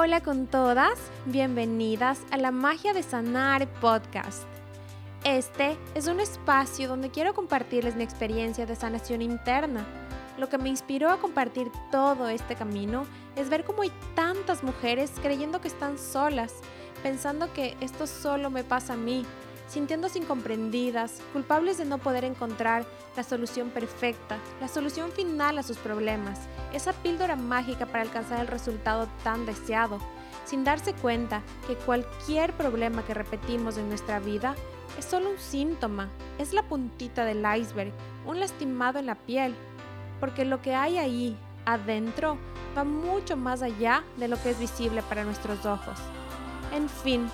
Hola con todas, bienvenidas a la Magia de Sanar podcast. Este es un espacio donde quiero compartirles mi experiencia de sanación interna. Lo que me inspiró a compartir todo este camino es ver cómo hay tantas mujeres creyendo que están solas, pensando que esto solo me pasa a mí, sintiéndose incomprendidas, culpables de no poder encontrar la solución perfecta, la solución final a sus problemas, esa píldora mágica para alcanzar el resultado tan deseado, sin darse cuenta que cualquier problema que repetimos en nuestra vida es solo un síntoma, es la puntita del iceberg, un lastimado en la piel, porque lo que hay ahí, adentro, va mucho más allá de lo que es visible para nuestros ojos. En fin,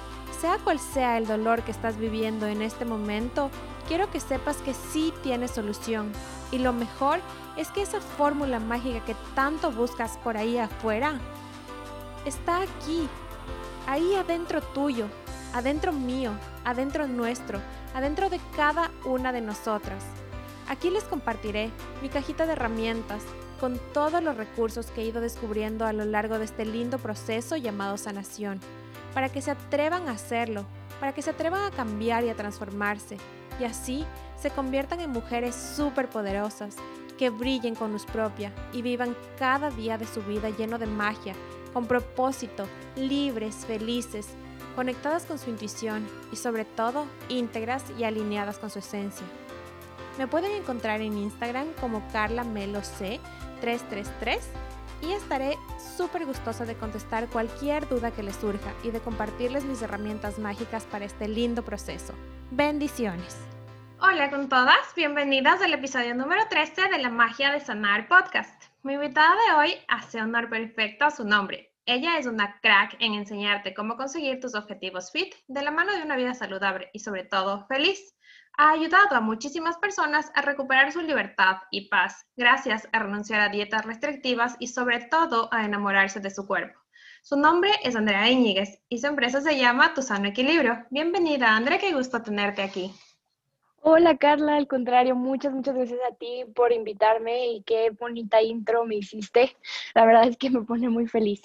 sea cual sea el dolor que estás viviendo en este momento, quiero que sepas que sí tienes solución. Y lo mejor es que esa fórmula mágica que tanto buscas por ahí afuera está aquí, ahí adentro tuyo, adentro mío, adentro nuestro, adentro de cada una de nosotras. Aquí les compartiré mi cajita de herramientas con todos los recursos que he ido descubriendo a lo largo de este lindo proceso llamado sanación para que se atrevan a hacerlo, para que se atrevan a cambiar y a transformarse, y así se conviertan en mujeres súper poderosas, que brillen con luz propia y vivan cada día de su vida lleno de magia, con propósito, libres, felices, conectadas con su intuición y sobre todo íntegras y alineadas con su esencia. Me pueden encontrar en Instagram como Carla Melo C 333 y estaré súper gustosa de contestar cualquier duda que les surja y de compartirles mis herramientas mágicas para este lindo proceso. Bendiciones. Hola con todas, bienvenidas al episodio número 13 de la Magia de Sanar podcast. Mi invitada de hoy hace honor perfecto a su nombre. Ella es una crack en enseñarte cómo conseguir tus objetivos fit de la mano de una vida saludable y sobre todo feliz ha ayudado a muchísimas personas a recuperar su libertad y paz gracias a renunciar a dietas restrictivas y sobre todo a enamorarse de su cuerpo. Su nombre es Andrea Iñiguez y su empresa se llama Tu Sano Equilibrio. Bienvenida, Andrea, qué gusto tenerte aquí. Hola Carla, al contrario, muchas, muchas gracias a ti por invitarme y qué bonita intro me hiciste. La verdad es que me pone muy feliz.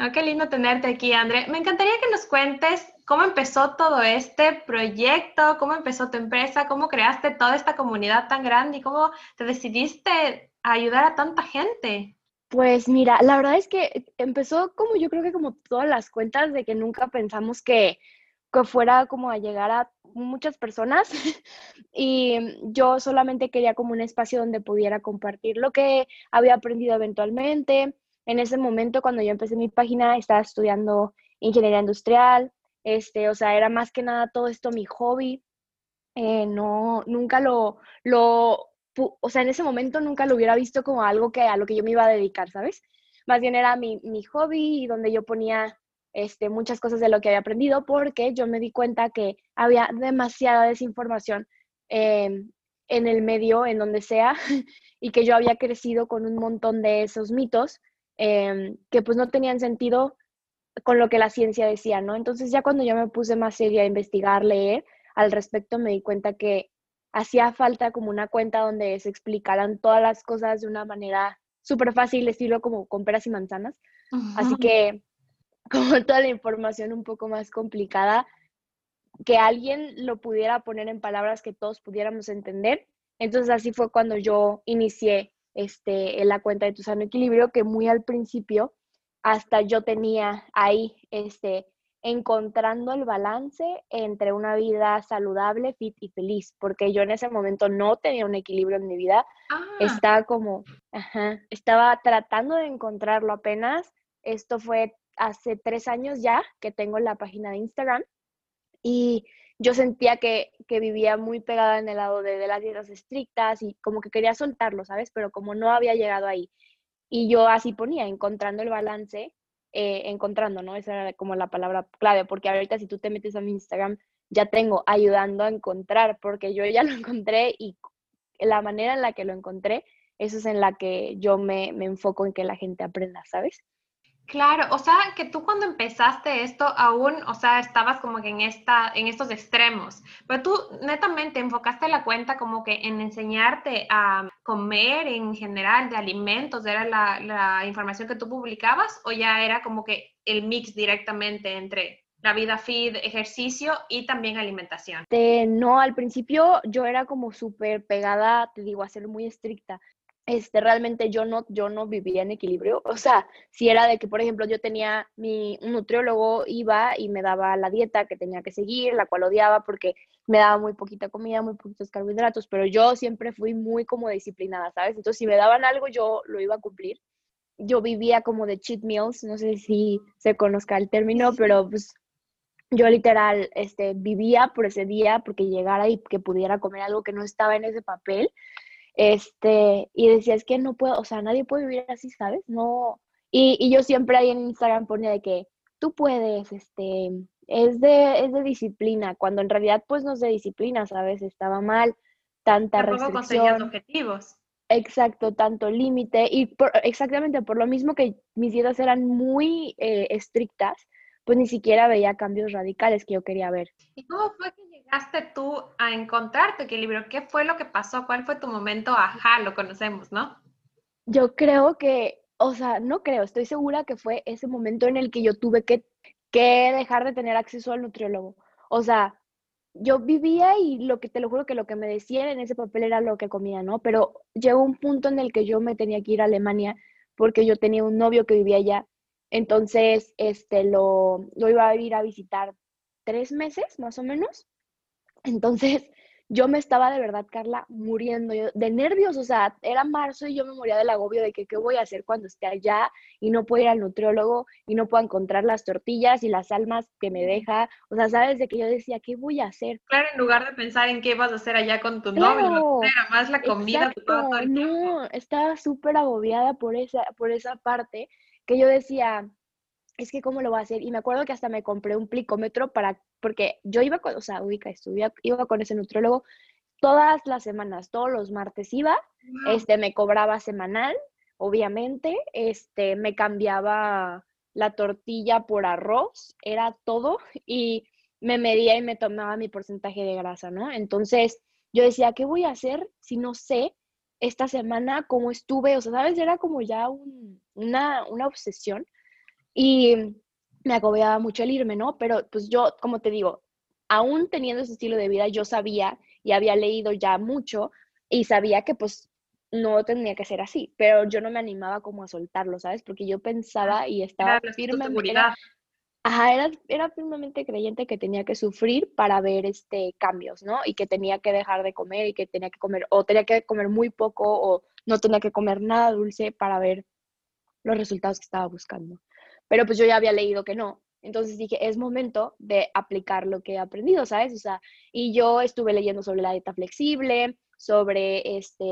Oh, qué lindo tenerte aquí, André. Me encantaría que nos cuentes cómo empezó todo este proyecto, cómo empezó tu empresa, cómo creaste toda esta comunidad tan grande y cómo te decidiste a ayudar a tanta gente. Pues mira, la verdad es que empezó como yo creo que como todas las cuentas de que nunca pensamos que, que fuera como a llegar a muchas personas y yo solamente quería como un espacio donde pudiera compartir lo que había aprendido eventualmente, en ese momento, cuando yo empecé mi página, estaba estudiando ingeniería industrial, este, o sea, era más que nada todo esto mi hobby. Eh, no, nunca lo, lo, o sea, en ese momento nunca lo hubiera visto como algo que a lo que yo me iba a dedicar, ¿sabes? Más bien era mi, mi hobby y donde yo ponía este, muchas cosas de lo que había aprendido porque yo me di cuenta que había demasiada desinformación em, en el medio, en donde sea, y que yo había crecido con un montón de esos mitos Em, que pues no tenían sentido con lo que la ciencia decía, ¿no? Entonces ya cuando yo me puse más seria a investigar, leer al respecto, me di cuenta que hacía falta como una cuenta donde se explicaran todas las cosas de una manera súper fácil, estilo como con peras y manzanas. Así que como toda la información un poco más complicada, que alguien lo pudiera poner en palabras que todos pudiéramos entender. Entonces así fue cuando yo inicié este, en la cuenta de tu sano equilibrio, que muy al principio hasta yo tenía ahí, este, encontrando el balance entre una vida saludable, fit y feliz, porque yo en ese momento no tenía un equilibrio en mi vida, ah. estaba como, ajá, estaba tratando de encontrarlo apenas, esto fue hace tres años ya que tengo la página de Instagram y yo sentía que, vivía muy pegada en el lado de, las dietas estrictas y como que quería soltarlo, ¿sabes? Pero como no había llegado ahí. Y yo así ponía, encontrando el balance, eh, encontrando, ¿no? Esa era como la palabra clave, porque ahorita si tú te metes a mi Instagram, ya tengo ayudando a encontrar, porque yo ya lo encontré y la manera en la que lo encontré, eso es en la que yo me, me enfoco en que la gente aprenda, ¿sabes? Claro, o sea, que tú cuando empezaste esto aún, o sea, estabas como que en esta, en estos extremos, pero tú netamente enfocaste la cuenta como que en enseñarte a comer en general de alimentos? ¿Era la, información que tú publicabas o ya era como que el mix directamente entre la vida fit, ejercicio y también alimentación? no, al principio yo era como súper pegada, te digo, a ser muy estricta. Este, realmente yo no, yo no vivía en equilibrio. O sea, si era de que, por ejemplo, yo tenía mi un nutriólogo, iba y me daba la dieta que tenía que seguir, la cual odiaba porque me daba muy poquita comida, muy poquitos carbohidratos, pero yo siempre fui muy como disciplinada, ¿sabes? Entonces, si me daban algo, yo lo iba a cumplir. Yo vivía como de cheat meals, no sé si se conozca el término, pero pues yo literal este, vivía por ese día porque llegara y que pudiera comer algo que no estaba en ese papel. Este, y decía, es que no puedo, o sea, nadie puede vivir así, ¿sabes? No. Y, y yo siempre ahí en Instagram ponía de que tú puedes, este, es de, es de disciplina, cuando en realidad pues no es de disciplina, ¿sabes? Estaba mal, tanta Tampoco restricción. objetivos. Exacto, tanto límite y exactamente por lo mismo que mis dietas eran muy eh, estrictas, pues ni siquiera veía cambios radicales que yo quería ver. ¿Y cómo fue que llegaste tú a encontrar tu equilibrio? ¿Qué fue lo que pasó? ¿Cuál fue tu momento? Ajá, lo conocemos, ¿no? Yo creo que, o sea, no creo, estoy segura que fue ese momento en el que yo tuve que, que dejar de tener acceso al nutriólogo. O sea, yo vivía y lo que te lo juro que lo que me decían en ese papel era lo que comía, ¿no? Pero llegó un punto en el que yo me tenía que ir a Alemania porque yo tenía un novio que vivía allá entonces, este, lo, lo iba a ir a visitar tres meses, más o menos. Entonces, yo me estaba de verdad, Carla, muriendo de nervios, o sea, era marzo y yo me moría del agobio de que qué voy a hacer cuando esté allá y no puedo ir al nutriólogo y no puedo encontrar las tortillas y las almas que me deja, o sea, sabes de que yo decía, ¿qué voy a hacer? Claro, en lugar de pensar en qué vas a hacer allá con tu novio, era más la comida. Todo, no, estaba súper agobiada por esa, por esa parte que yo decía, es que cómo lo voy a hacer. Y me acuerdo que hasta me compré un plicómetro para, porque yo iba con, o sea, ubica, estudia, iba con ese nutrólogo todas las semanas, todos los martes iba, este, me cobraba semanal, obviamente, este, me cambiaba la tortilla por arroz, era todo, y me medía y me tomaba mi porcentaje de grasa, ¿no? Entonces, yo decía, ¿qué voy a hacer si no sé esta semana cómo estuve? O sea, ¿sabes? Era como ya una, una obsesión y me agobiaba mucho el irme, ¿no? Pero pues yo, como te digo, aún teniendo ese estilo de vida, yo sabía y había leído ya mucho y sabía que pues no tenía que ser así, pero yo no me animaba como a soltarlo, ¿sabes? Porque yo pensaba y estaba firme. Era, ajá, era, era firmemente creyente que tenía que sufrir para ver este cambios, ¿no? Y que tenía que dejar de comer y que tenía que comer, o tenía que comer muy poco, o no tenía que comer nada dulce para ver los resultados que estaba buscando pero pues yo ya había leído que no. Entonces dije, es momento de aplicar lo que he aprendido, ¿sabes? O sea, y yo estuve leyendo sobre la dieta flexible, sobre este,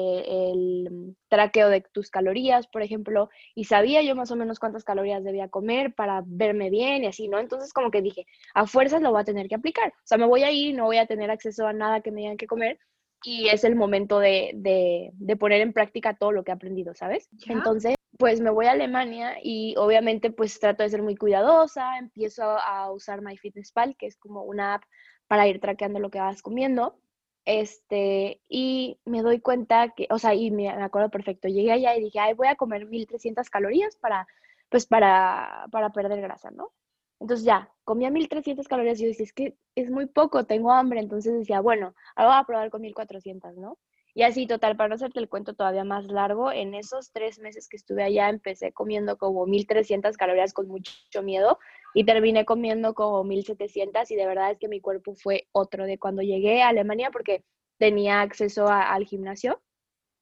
el traqueo de tus calorías, por ejemplo, y sabía yo más o menos cuántas calorías debía comer para verme bien y así, ¿no? Entonces como que dije, a fuerzas lo voy a tener que aplicar. O sea, me voy a ir, no voy a tener acceso a nada que me digan que comer y es el momento de, de, de poner en práctica todo lo que he aprendido, ¿sabes? Entonces, pues me voy a Alemania y obviamente pues trato de ser muy cuidadosa, empiezo a usar MyFitnessPal, que es como una app para ir traqueando lo que vas comiendo. Este, y me doy cuenta que, o sea, y me, acuerdo perfecto, llegué allá y dije, ay, voy a comer 1300 calorías para, pues para, para perder grasa, ¿no? Entonces ya, comía 1300 calorías y yo decía, es que es muy poco, tengo hambre, entonces decía, bueno, ahora voy a probar con 1400, ¿no? Y así, total, para no hacerte el cuento todavía más largo, en esos tres meses que estuve allá empecé comiendo como 1300 calorías con mucho miedo y terminé comiendo como 1700 y de verdad es que mi cuerpo fue otro de cuando llegué a Alemania porque tenía acceso al gimnasio,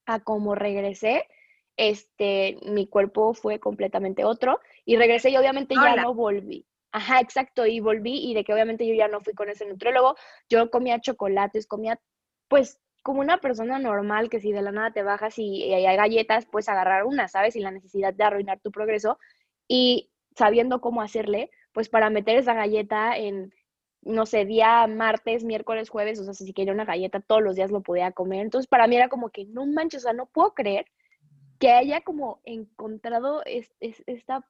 a cómo regresé, este, mi cuerpo fue completamente otro y regresé y obviamente ya no volví. Ajá, exacto, y volví y de que obviamente yo ya no fui con ese nutriólogo, yo comía chocolates, comía pues como una persona normal que si de la nada te bajas y, hay galletas, puedes agarrar una, ¿sabes? Sin la necesidad de arruinar tu progreso y sabiendo cómo hacerle, pues para meter esa galleta en, no sé, día martes, miércoles, jueves, o sea, si quería una galleta todos los días lo podía comer. Entonces para mí era como que, no manches, o sea, no puedo creer que haya como encontrado esta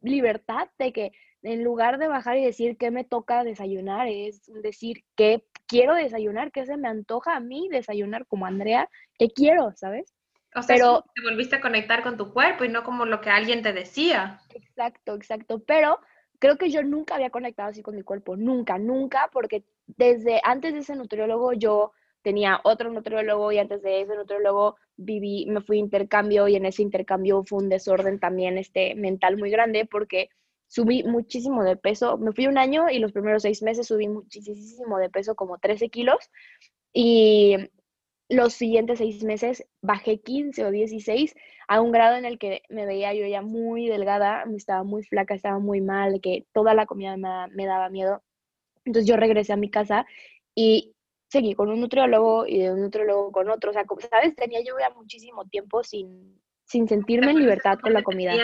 libertad de que en lugar de bajar y decir qué me toca desayunar, es decir qué quiero desayunar, qué se me antoja a mí desayunar como Andrea, qué quiero, ¿sabes? O sea, Pero, te volviste a conectar con tu cuerpo y no como lo que alguien te decía. Exacto, exacto. Pero creo que yo nunca había conectado así con mi cuerpo, nunca, nunca, porque desde antes de ese nutriólogo yo tenía otro nutriólogo y antes de ese nutriólogo viví, me fui a intercambio y en ese intercambio fue un desorden también este, mental muy grande porque subí muchísimo de peso. Me fui un año y los primeros seis meses subí muchísimo de peso, como 13 kilos. Y los siguientes seis meses bajé 15 o 16 a un grado en el que me veía yo ya muy delgada, estaba muy flaca, estaba muy mal, que toda la comida me, daba miedo. Entonces yo regresé a mi casa y seguí con un nutriólogo y de un nutriólogo con otro. O sea, como, ¿sabes? Tenía yo ya muchísimo tiempo sin, sin sentirme en libertad con la comida.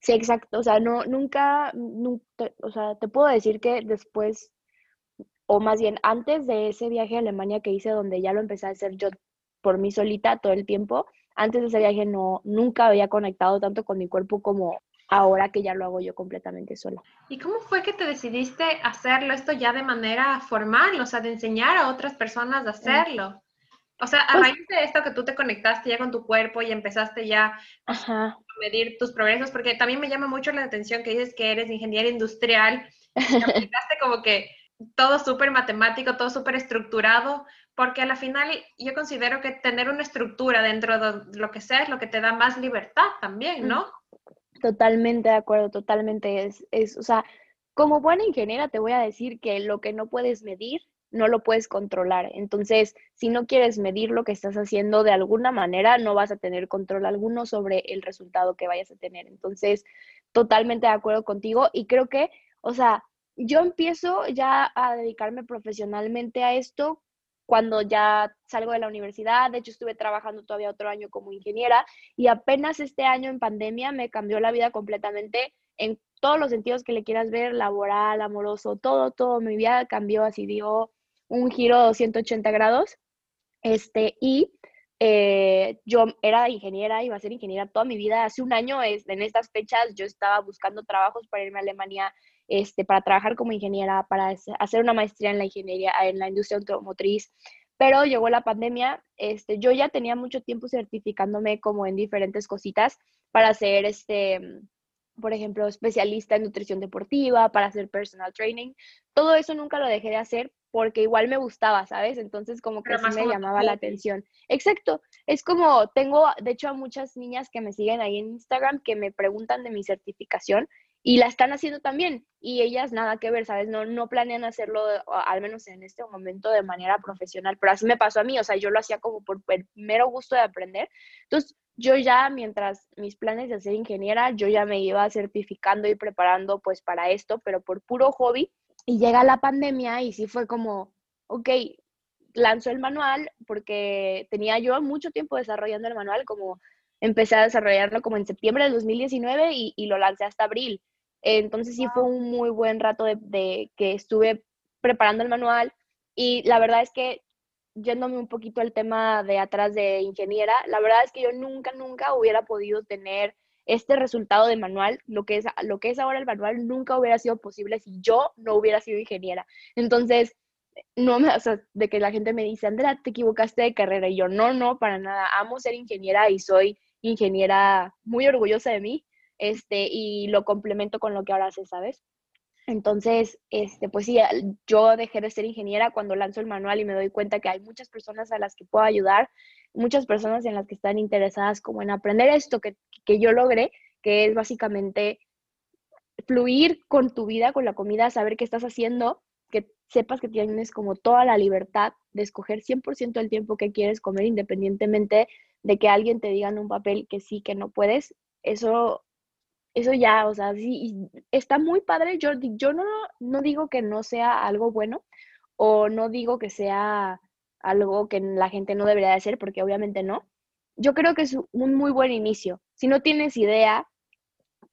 Sí, exacto. O sea, no, nunca, nunca, o sea, te puedo decir que después o más bien antes de ese viaje a Alemania que hice, donde ya lo empecé a hacer yo por mí solita todo el tiempo, antes de ese viaje no, nunca había conectado tanto con mi cuerpo como ahora que ya lo hago yo completamente sola. ¿Y cómo fue que te decidiste hacerlo esto ya de manera formal, o sea, de enseñar a otras personas a hacerlo? O sea, a pues raíz de esto que tú te conectaste ya con tu cuerpo y empezaste ya a medir tus progresos, porque también me llama mucho la atención que dices que eres ingeniero industrial, y aplicaste como que todo súper matemático, todo súper estructurado, porque a la final yo considero que tener una estructura dentro de lo que sea es lo que te da más libertad también, ¿no? Totalmente de acuerdo, totalmente. Es, es, o sea, como buena ingeniera te voy a decir que lo que no puedes medir, no lo puedes controlar. Entonces, si no quieres medir lo que estás haciendo de alguna manera, no vas a tener control alguno sobre el resultado que vayas a tener. Entonces, totalmente de acuerdo contigo y creo que, o sea, yo empiezo ya a dedicarme profesionalmente a esto cuando ya salgo de la universidad. De hecho, estuve trabajando todavía otro año como ingeniera y apenas este año en pandemia me cambió la vida completamente en todos los sentidos que le quieras ver, laboral, amoroso, todo, todo. Mi vida cambió así, dio un giro de 180 grados. Este, y eh, yo era ingeniera, iba a ser ingeniera toda mi vida. Hace un año, en estas fechas, yo estaba buscando trabajos para irme a Alemania este, para trabajar como ingeniera, para hacer una maestría en la ingeniería, en la industria automotriz. Pero llegó la pandemia, este, yo ya tenía mucho tiempo certificándome como en diferentes cositas para ser, este, por ejemplo, especialista en nutrición deportiva, para hacer personal training. Todo eso nunca lo dejé de hacer porque igual me gustaba, ¿sabes? Entonces como que sí me llamaba la atención. Exacto, es como tengo, de hecho, a muchas niñas que me siguen ahí en Instagram que me preguntan de mi certificación y la están haciendo también y ellas nada que ver, ¿sabes? No, no planean hacerlo, al menos en este momento, de manera profesional, pero así me pasó a mí, o sea, yo lo hacía como por el mero gusto de aprender. Entonces, yo ya, mientras mis planes de ser ingeniera, yo ya me iba certificando y preparando pues para esto, pero por puro hobby. Y llega la pandemia y sí fue como, ok, lanzo el manual porque tenía yo mucho tiempo desarrollando el manual, como empecé a desarrollarlo como en septiembre del 2019 y, y lo lancé hasta abril. Entonces sí fue un muy buen rato de, que estuve preparando el manual y la verdad es que yéndome un poquito al tema de atrás de ingeniera, la verdad es que yo nunca, nunca hubiera podido tener este resultado de manual, lo que es, lo que es ahora el manual, nunca hubiera sido posible si yo no hubiera sido ingeniera. Entonces, no me, o sea, de que la gente me dice, Andrea, te equivocaste de carrera. Y yo, no, no, para nada. Amo ser ingeniera y soy ingeniera muy orgullosa de mí este, y lo complemento con lo que ahora sé, ¿sabes? Entonces, este, pues sí, yo dejé de ser ingeniera cuando lanzo el manual y me doy cuenta que hay muchas personas a las que puedo ayudar, muchas personas en las que están interesadas como en aprender esto que, que yo logré, que es básicamente fluir con tu vida, con la comida, saber qué estás haciendo, que sepas que tienes como toda la libertad de escoger 100% el tiempo que quieres comer independientemente de que alguien te diga en un papel que sí, que no puedes. Eso eso ya, o sea, sí, está muy padre. Yo, yo no, no digo que no sea algo bueno o no digo que sea algo que la gente no debería de hacer, porque obviamente no. Yo creo que es un muy buen inicio. Si no tienes idea,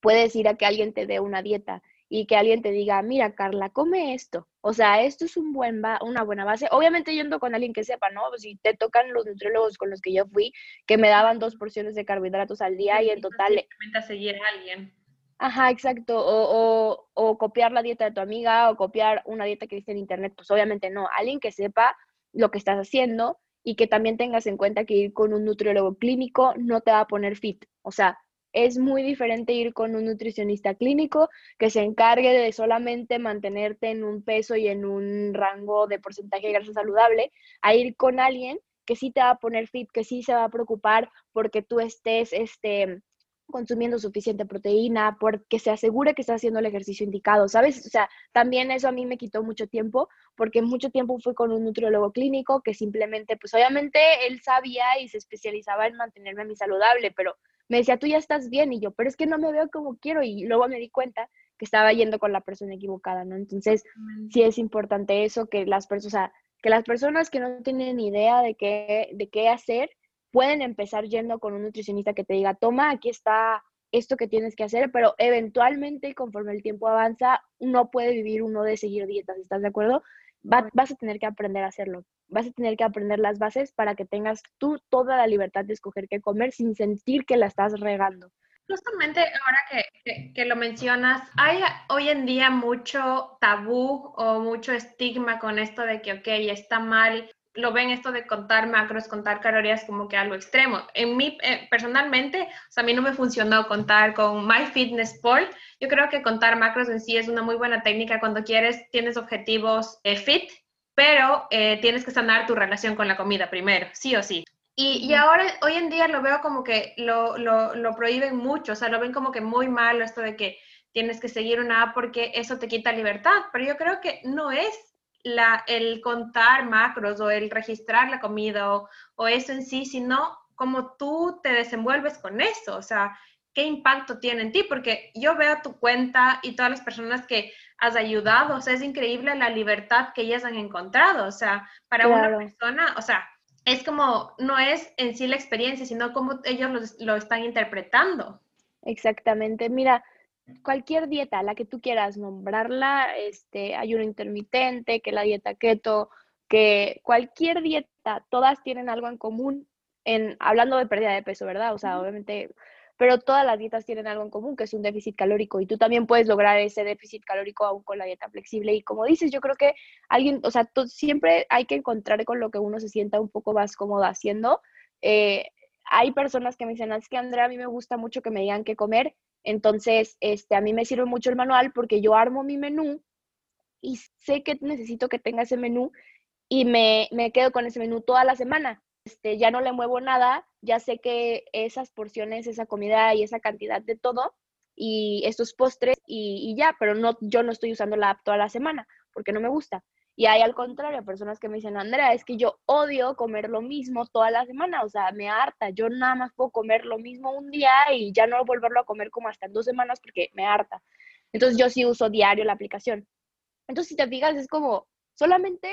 puedes ir a que alguien te dé una dieta y que alguien te diga, mira, Carla, come esto. O sea, esto es un buen una buena base. Obviamente yendo con alguien que sepa, ¿no? Si te tocan los nutriólogos con los que yo fui, que me daban dos porciones de carbohidratos al día y en total... A seguir a alguien. Ajá, exacto. O, o, copiar la dieta de tu amiga o copiar una dieta que viste en internet. Pues obviamente no. Alguien que sepa lo que estás haciendo y que también tengas en cuenta que ir con un nutriólogo clínico no te va a poner fit. O sea, es muy diferente ir con un nutricionista clínico que se encargue de solamente mantenerte en un peso y en un rango de porcentaje de grasa saludable, a ir con alguien que sí te va a poner fit, que sí se va a preocupar porque tú estés este, consumiendo suficiente proteína, porque se asegure que está haciendo el ejercicio indicado, ¿sabes? O sea, también eso a mí me quitó mucho tiempo, porque mucho tiempo fui con un nutriólogo clínico que simplemente, pues obviamente él sabía y se especializaba en mantenerme a mí saludable, pero me decía, tú ya estás bien, y yo, pero es que no me veo como quiero, y luego me di cuenta que estaba yendo con la persona equivocada, ¿no? Entonces, sí es importante eso, que las personas, que las personas que no tienen idea de qué, de qué hacer, pueden empezar yendo con un nutricionista que te diga, toma, aquí está esto que tienes que hacer, pero eventualmente, conforme el tiempo avanza, no puede vivir uno de seguir dietas, ¿estás de acuerdo? Vas a tener que aprender a hacerlo, vas a tener que aprender las bases para que tengas tú toda la libertad de escoger qué comer sin sentir que la estás regando. Justamente ahora que, que, lo mencionas, hay hoy en día mucho tabú o mucho estigma con esto de que, ok, está mal lo ven esto de contar macros, contar calorías como que algo extremo. En mí, eh, personalmente, o sea, a mí no me funcionó contar con MyFitnessPal. Yo creo que contar macros en sí es una muy buena técnica cuando quieres, tienes objetivos eh, fit, pero eh, tienes que sanar tu relación con la comida primero, sí o sí. Y, y, ahora, hoy en día lo veo como que lo, lo, lo prohíben mucho, o sea, lo ven como que muy malo esto de que tienes que seguir una app porque eso te quita libertad, pero yo creo que no es el contar macros o el registrar la comida o, eso en sí, sino cómo tú te desenvuelves con eso, o sea, qué impacto tiene en ti, porque yo veo tu cuenta y todas las personas que has ayudado, o sea, es increíble la libertad que ellas han encontrado, o sea, para una persona, o sea, es como, no es en sí la experiencia, sino cómo ellos lo están interpretando. Exactamente, mira, cualquier dieta, la que tú quieras nombrarla, este, ayuno intermitente, que la dieta keto, que cualquier dieta, todas tienen algo en común en hablando de pérdida de peso, ¿verdad? O sea, obviamente, pero todas las dietas tienen algo en común, que es un déficit calórico y tú también puedes lograr ese déficit calórico aún con la dieta flexible y como dices, yo creo que alguien, o sea, siempre hay que encontrar con lo que uno se sienta un poco más cómodo haciendo. Eh, hay personas que me dicen, es que Andrea, a mí me gusta mucho que me digan qué comer entonces, este, a mí me sirve mucho el manual porque yo armo mi menú y sé que necesito que tenga ese menú y me, me quedo con ese menú toda la semana. Este, ya no le muevo nada, ya sé que esas porciones, esa comida y esa cantidad de todo y estos postres y, ya, pero no, yo no estoy usando la app toda la semana porque no me gusta. Y hay al contrario, personas que me dicen, Andrea, es que yo odio comer lo mismo toda la semana, o sea, me harta, yo nada más puedo comer lo mismo un día y ya no volverlo a comer como hasta en dos semanas porque me harta. Entonces yo sí uso diario la aplicación. Entonces, si te fijas, es como solamente,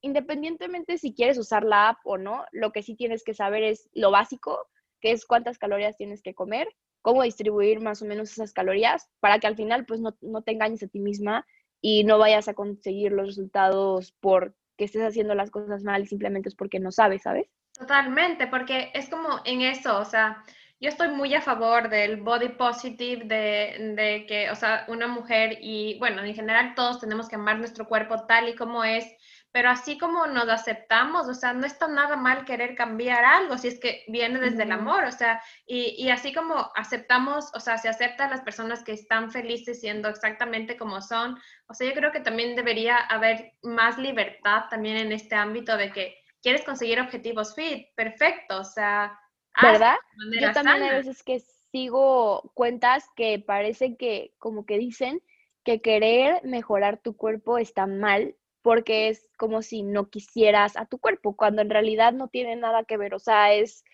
independientemente si quieres usar la app o no, lo que sí tienes que saber es lo básico, que es cuántas calorías tienes que comer, cómo distribuir más o menos esas calorías, para que al final pues no, no te engañes a ti misma y no vayas a conseguir los resultados porque estés haciendo las cosas mal, simplemente es porque no sabes, ¿sabes? Totalmente, porque es como en eso, o sea, yo estoy muy a favor del body positive, de, de, que, o sea, una mujer y, bueno, en general todos tenemos que amar nuestro cuerpo tal y como es, pero así como nos aceptamos, o sea, no está nada mal querer cambiar algo si es que viene desde el amor, o sea, y, y, así como aceptamos, o sea, se aceptan las personas que están felices siendo exactamente como son, o sea, yo creo que también debería haber más libertad también en este ámbito de que quieres conseguir objetivos fit, perfecto, o sea, ¿verdad? Yo también hay veces que sigo cuentas que parece que como que dicen que querer mejorar tu cuerpo está mal porque es como si no quisieras a tu cuerpo, cuando en realidad no tiene nada que ver, o sea, es,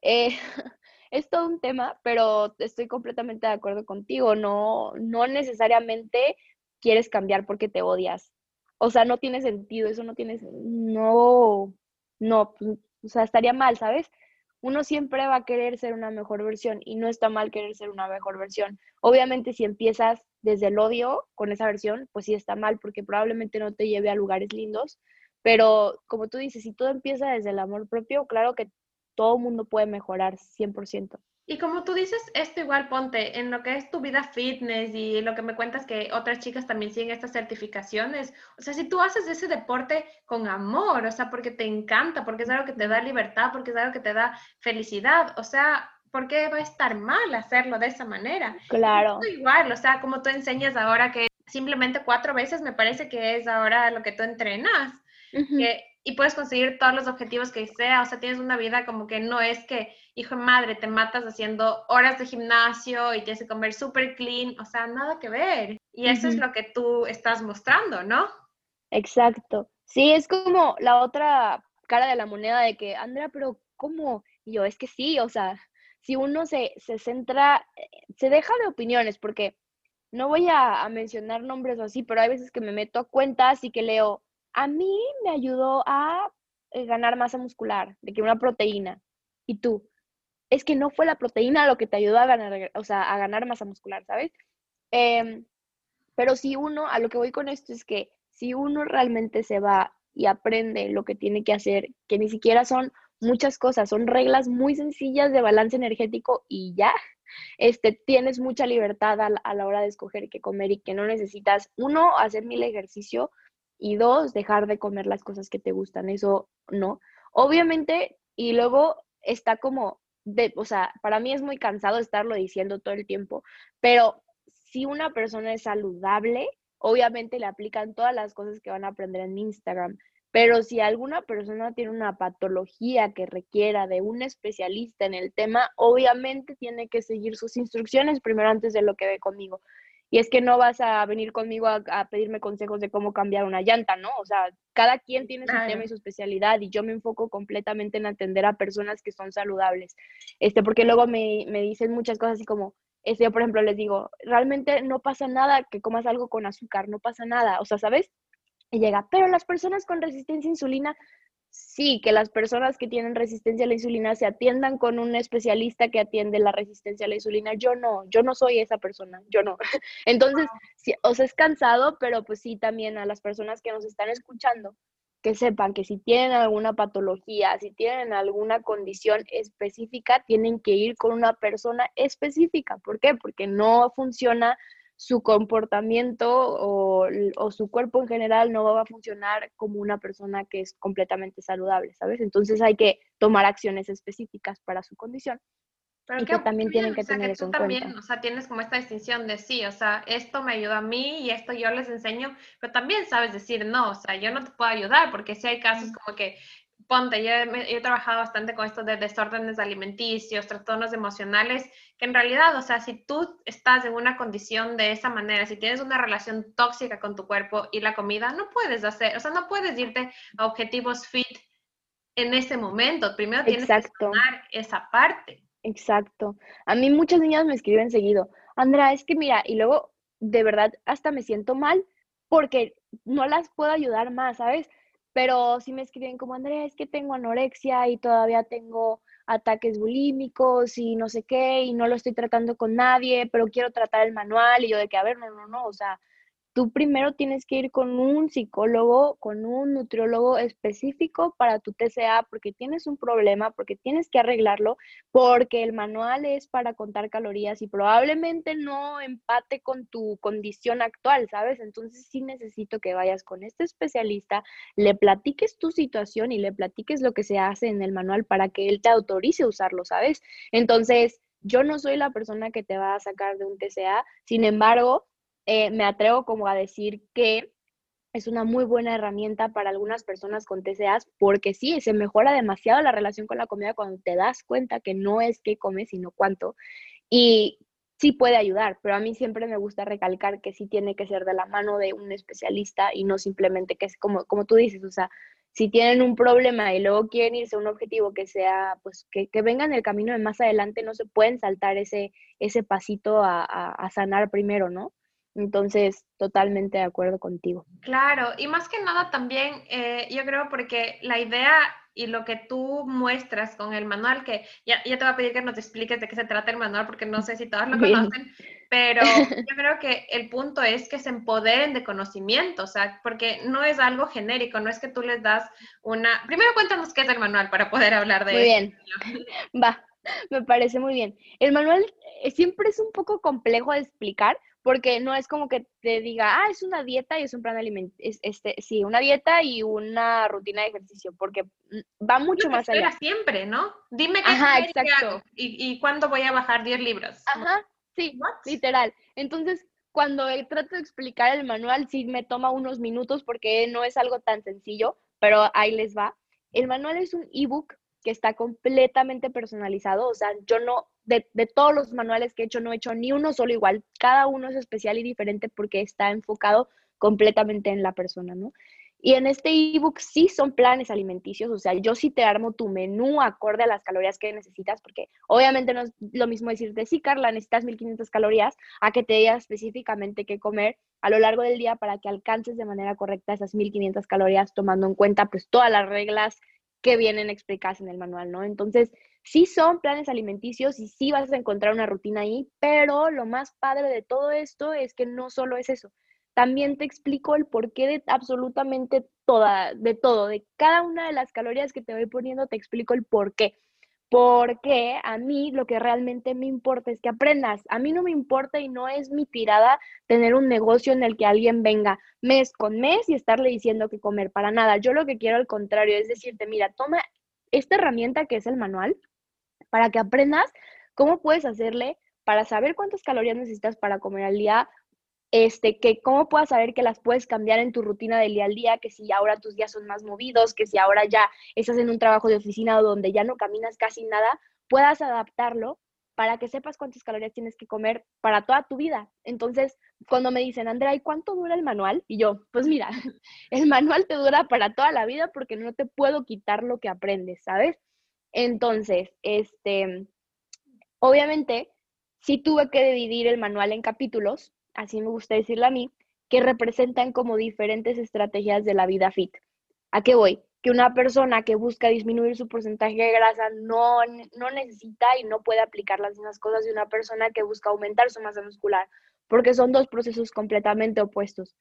eh, es todo un tema, pero estoy completamente de acuerdo contigo, no, no necesariamente quieres cambiar porque te odias, o sea, no tiene sentido, eso no tiene, no, no, o sea, estaría mal, ¿sabes? Uno siempre va a querer ser una mejor versión y no está mal querer ser una mejor versión. Obviamente si empiezas desde el odio con esa versión, pues sí está mal porque probablemente no te lleve a lugares lindos, pero como tú dices, si todo empieza desde el amor propio, claro que todo mundo puede mejorar 100%. Y como tú dices, esto igual ponte en lo que es tu vida fitness y lo que me cuentas que otras chicas también siguen estas certificaciones. O sea, si tú haces ese deporte con amor, o sea, porque te encanta, porque es algo que te da libertad, porque es algo que te da felicidad, o sea, ¿por qué va a estar mal hacerlo de esa manera? Claro. igual, o sea, como tú enseñas ahora que simplemente cuatro veces me parece que es ahora lo que tú entrenas. Y puedes conseguir todos los objetivos que sea, o sea, tienes una vida como que no es que, hijo de madre, te matas haciendo horas de gimnasio y tienes que comer súper clean, o sea, nada que ver. Y eso es lo que tú estás mostrando, ¿no? Exacto. Sí, es como la otra cara de la moneda de que, Andrea, pero ¿cómo? Y yo, es que sí, o sea, si uno se, se centra, se deja de opiniones, porque no voy a, mencionar nombres o así, pero hay veces que me meto a cuentas y que leo, a mí me ayudó a eh, ganar masa muscular, de que una proteína. Y tú, es que no fue la proteína lo que te ayudó a ganar, o sea, a ganar masa muscular, ¿sabes? Em, pero si uno, a lo que voy con esto es que si uno realmente se va y aprende lo que tiene que hacer, que ni siquiera son muchas cosas, son reglas muy sencillas de balance energético y ya, este, tienes mucha libertad a, la hora de escoger qué comer y que no necesitas, uno, hacer mil ejercicio y dos, dejar de comer las cosas que te gustan, eso no. Obviamente, y luego está como, de, o sea, para mí es muy cansado estarlo diciendo todo el tiempo, pero si una persona es saludable, obviamente le aplican todas las cosas que van a aprender en Instagram. Pero si alguna persona tiene una patología que requiera de un especialista en el tema, obviamente tiene que seguir sus instrucciones primero antes de lo que ve conmigo. Y es que no vas a venir conmigo a, pedirme consejos de cómo cambiar una llanta, ¿no? O sea, cada quien tiene su tema y su especialidad y yo me enfoco completamente en atender a personas que son saludables. Este, porque luego me, me dicen muchas cosas así como, este, yo por ejemplo les digo, realmente no pasa nada que comas algo con azúcar, no pasa nada. O sea, ¿sabes? Y llega, pero las personas con resistencia a insulina, sí, que las personas que tienen resistencia a la insulina se atiendan con un especialista que atiende la resistencia a la insulina. Yo no, yo no soy esa persona, yo no. Entonces, sí, o sea, es cansado, pero pues sí, también a las personas que nos están escuchando, que sepan que si tienen alguna patología, si tienen alguna condición específica, tienen que ir con una persona específica. ¿Por qué? Porque no funciona su comportamiento o, su cuerpo en general no va a funcionar como una persona que es completamente saludable, ¿sabes? Entonces hay que tomar acciones específicas para su condición. Pero que también tienen que tener eso en también, O sea, tienes como esta distinción de sí, o sea, esto me ayuda a mí y esto yo les enseño, pero también sabes decir no, o sea, yo no te puedo ayudar porque si hay casos como que ponte, yo he, trabajado bastante con esto de desórdenes alimenticios, trastornos emocionales, que en realidad, o sea, si tú estás en una condición de esa manera, si tienes una relación tóxica con tu cuerpo y la comida, no puedes hacer, o sea, no puedes irte a objetivos fit en ese momento. Primero tienes que sanar esa parte. Exacto. A mí muchas niñas me escriben seguido, Andrea, es que mira, y luego de verdad hasta me siento mal porque no las puedo ayudar más, ¿sabes? Pero si me escriben como, Andrea, es que tengo anorexia y todavía tengo ataques bulímicos y no sé qué, y no lo estoy tratando con nadie, pero quiero tratar el manual, y yo de que, a ver, no, no, no, o sea, tú primero tienes que ir con un psicólogo, con un nutriólogo específico para tu TCA, porque tienes un problema, porque tienes que arreglarlo, porque el manual es para contar calorías y probablemente no empate con tu condición actual, ¿sabes? Entonces sí necesito que vayas con este especialista, le platiques tu situación y le platiques lo que se hace en el manual para que él te autorice a usarlo, ¿sabes? Entonces, yo no soy la persona que te va a sacar de un TCA, sin embargo, eh, me atrevo como a decir que es una muy buena herramienta para algunas personas con TCAs porque sí, se mejora demasiado la relación con la comida cuando te das cuenta que no es qué comes, sino cuánto. Y sí puede ayudar, pero a mí siempre me gusta recalcar que sí tiene que ser de la mano de un especialista y no simplemente que es como, como tú dices, o sea, si tienen un problema y luego quieren irse a un objetivo que sea, pues que, que vengan el camino de más adelante, no se pueden saltar ese, ese pasito a, a sanar primero, ¿no? Entonces, totalmente de acuerdo contigo. Claro, y más que nada también, eh, yo creo porque la idea y lo que tú muestras con el manual, que ya, ya, te voy a pedir que nos expliques de qué se trata el manual, porque no sé si todos lo conocen, pero yo creo que el punto es que se empoderen de conocimiento, o sea, porque no es algo genérico, no es que tú les das una... Primero cuéntanos qué es el manual para poder hablar de Muy bien, va. Me parece muy bien. El manual eh, siempre es un poco complejo de explicar porque no es como que te diga, ah, es una dieta y es un plan alimenticio, este, sí, una dieta y una rutina de ejercicio, porque mm, va mucho más allá. siempre, ¿no? Dime qué, Ajá, exacto. y, y cuándo voy a bajar 10 libras. Ajá, sí, literal. Entonces, cuando trato de explicar el manual, sí me toma unos minutos porque no es algo tan sencillo, pero ahí les va. El manual es un ebook que está completamente personalizado, o sea, yo no, de, de, todos los manuales que he hecho, no he hecho ni uno solo igual, cada uno es especial y diferente porque está enfocado completamente en la persona, ¿no? Y en este ebook sí son planes alimenticios, o sea, yo sí te armo tu menú acorde a las calorías que necesitas, porque obviamente no es lo mismo decirte, sí, Carla, necesitas 1500 calorías, a que te diga específicamente qué comer a lo largo del día para que alcances de manera correcta esas 1500 calorías, tomando en cuenta pues todas las reglas que vienen explicadas en el manual, ¿no? Entonces, sí son planes alimenticios y sí vas a encontrar una rutina ahí, pero lo más padre de todo esto es que no solo es eso, también te explico el porqué de absolutamente toda, de todo, de cada una de las calorías que te voy poniendo, te explico el porqué. Porque a mí lo que realmente me importa es que aprendas. A mí no me importa y no es mi tirada tener un negocio en el que alguien venga mes con mes y estarle diciendo qué comer. Para nada. Yo lo que quiero al contrario es decirte, mira, toma esta herramienta que es el manual para que aprendas cómo puedes hacerle para saber cuántas calorías necesitas para comer al día, este, que cómo puedas saber que las puedes cambiar en tu rutina del día al día, que si ahora tus días son más movidos, que si ahora ya estás en un trabajo de oficina donde ya no caminas casi nada, puedas adaptarlo para que sepas cuántas calorías tienes que comer para toda tu vida. Entonces, cuando me dicen, Andrea, ¿y cuánto dura el manual? Y yo, pues mira, el manual te dura para toda la vida porque no te puedo quitar lo que aprendes, ¿sabes? Entonces, este, obviamente, sí tuve que dividir el manual en capítulos así me gusta decirlo a mí, que representan como diferentes estrategias de la vida fit. ¿A qué voy? Que una persona que busca disminuir su porcentaje de grasa no, no necesita y no puede aplicar las mismas cosas de una persona que busca aumentar su masa muscular, porque son dos procesos completamente opuestos.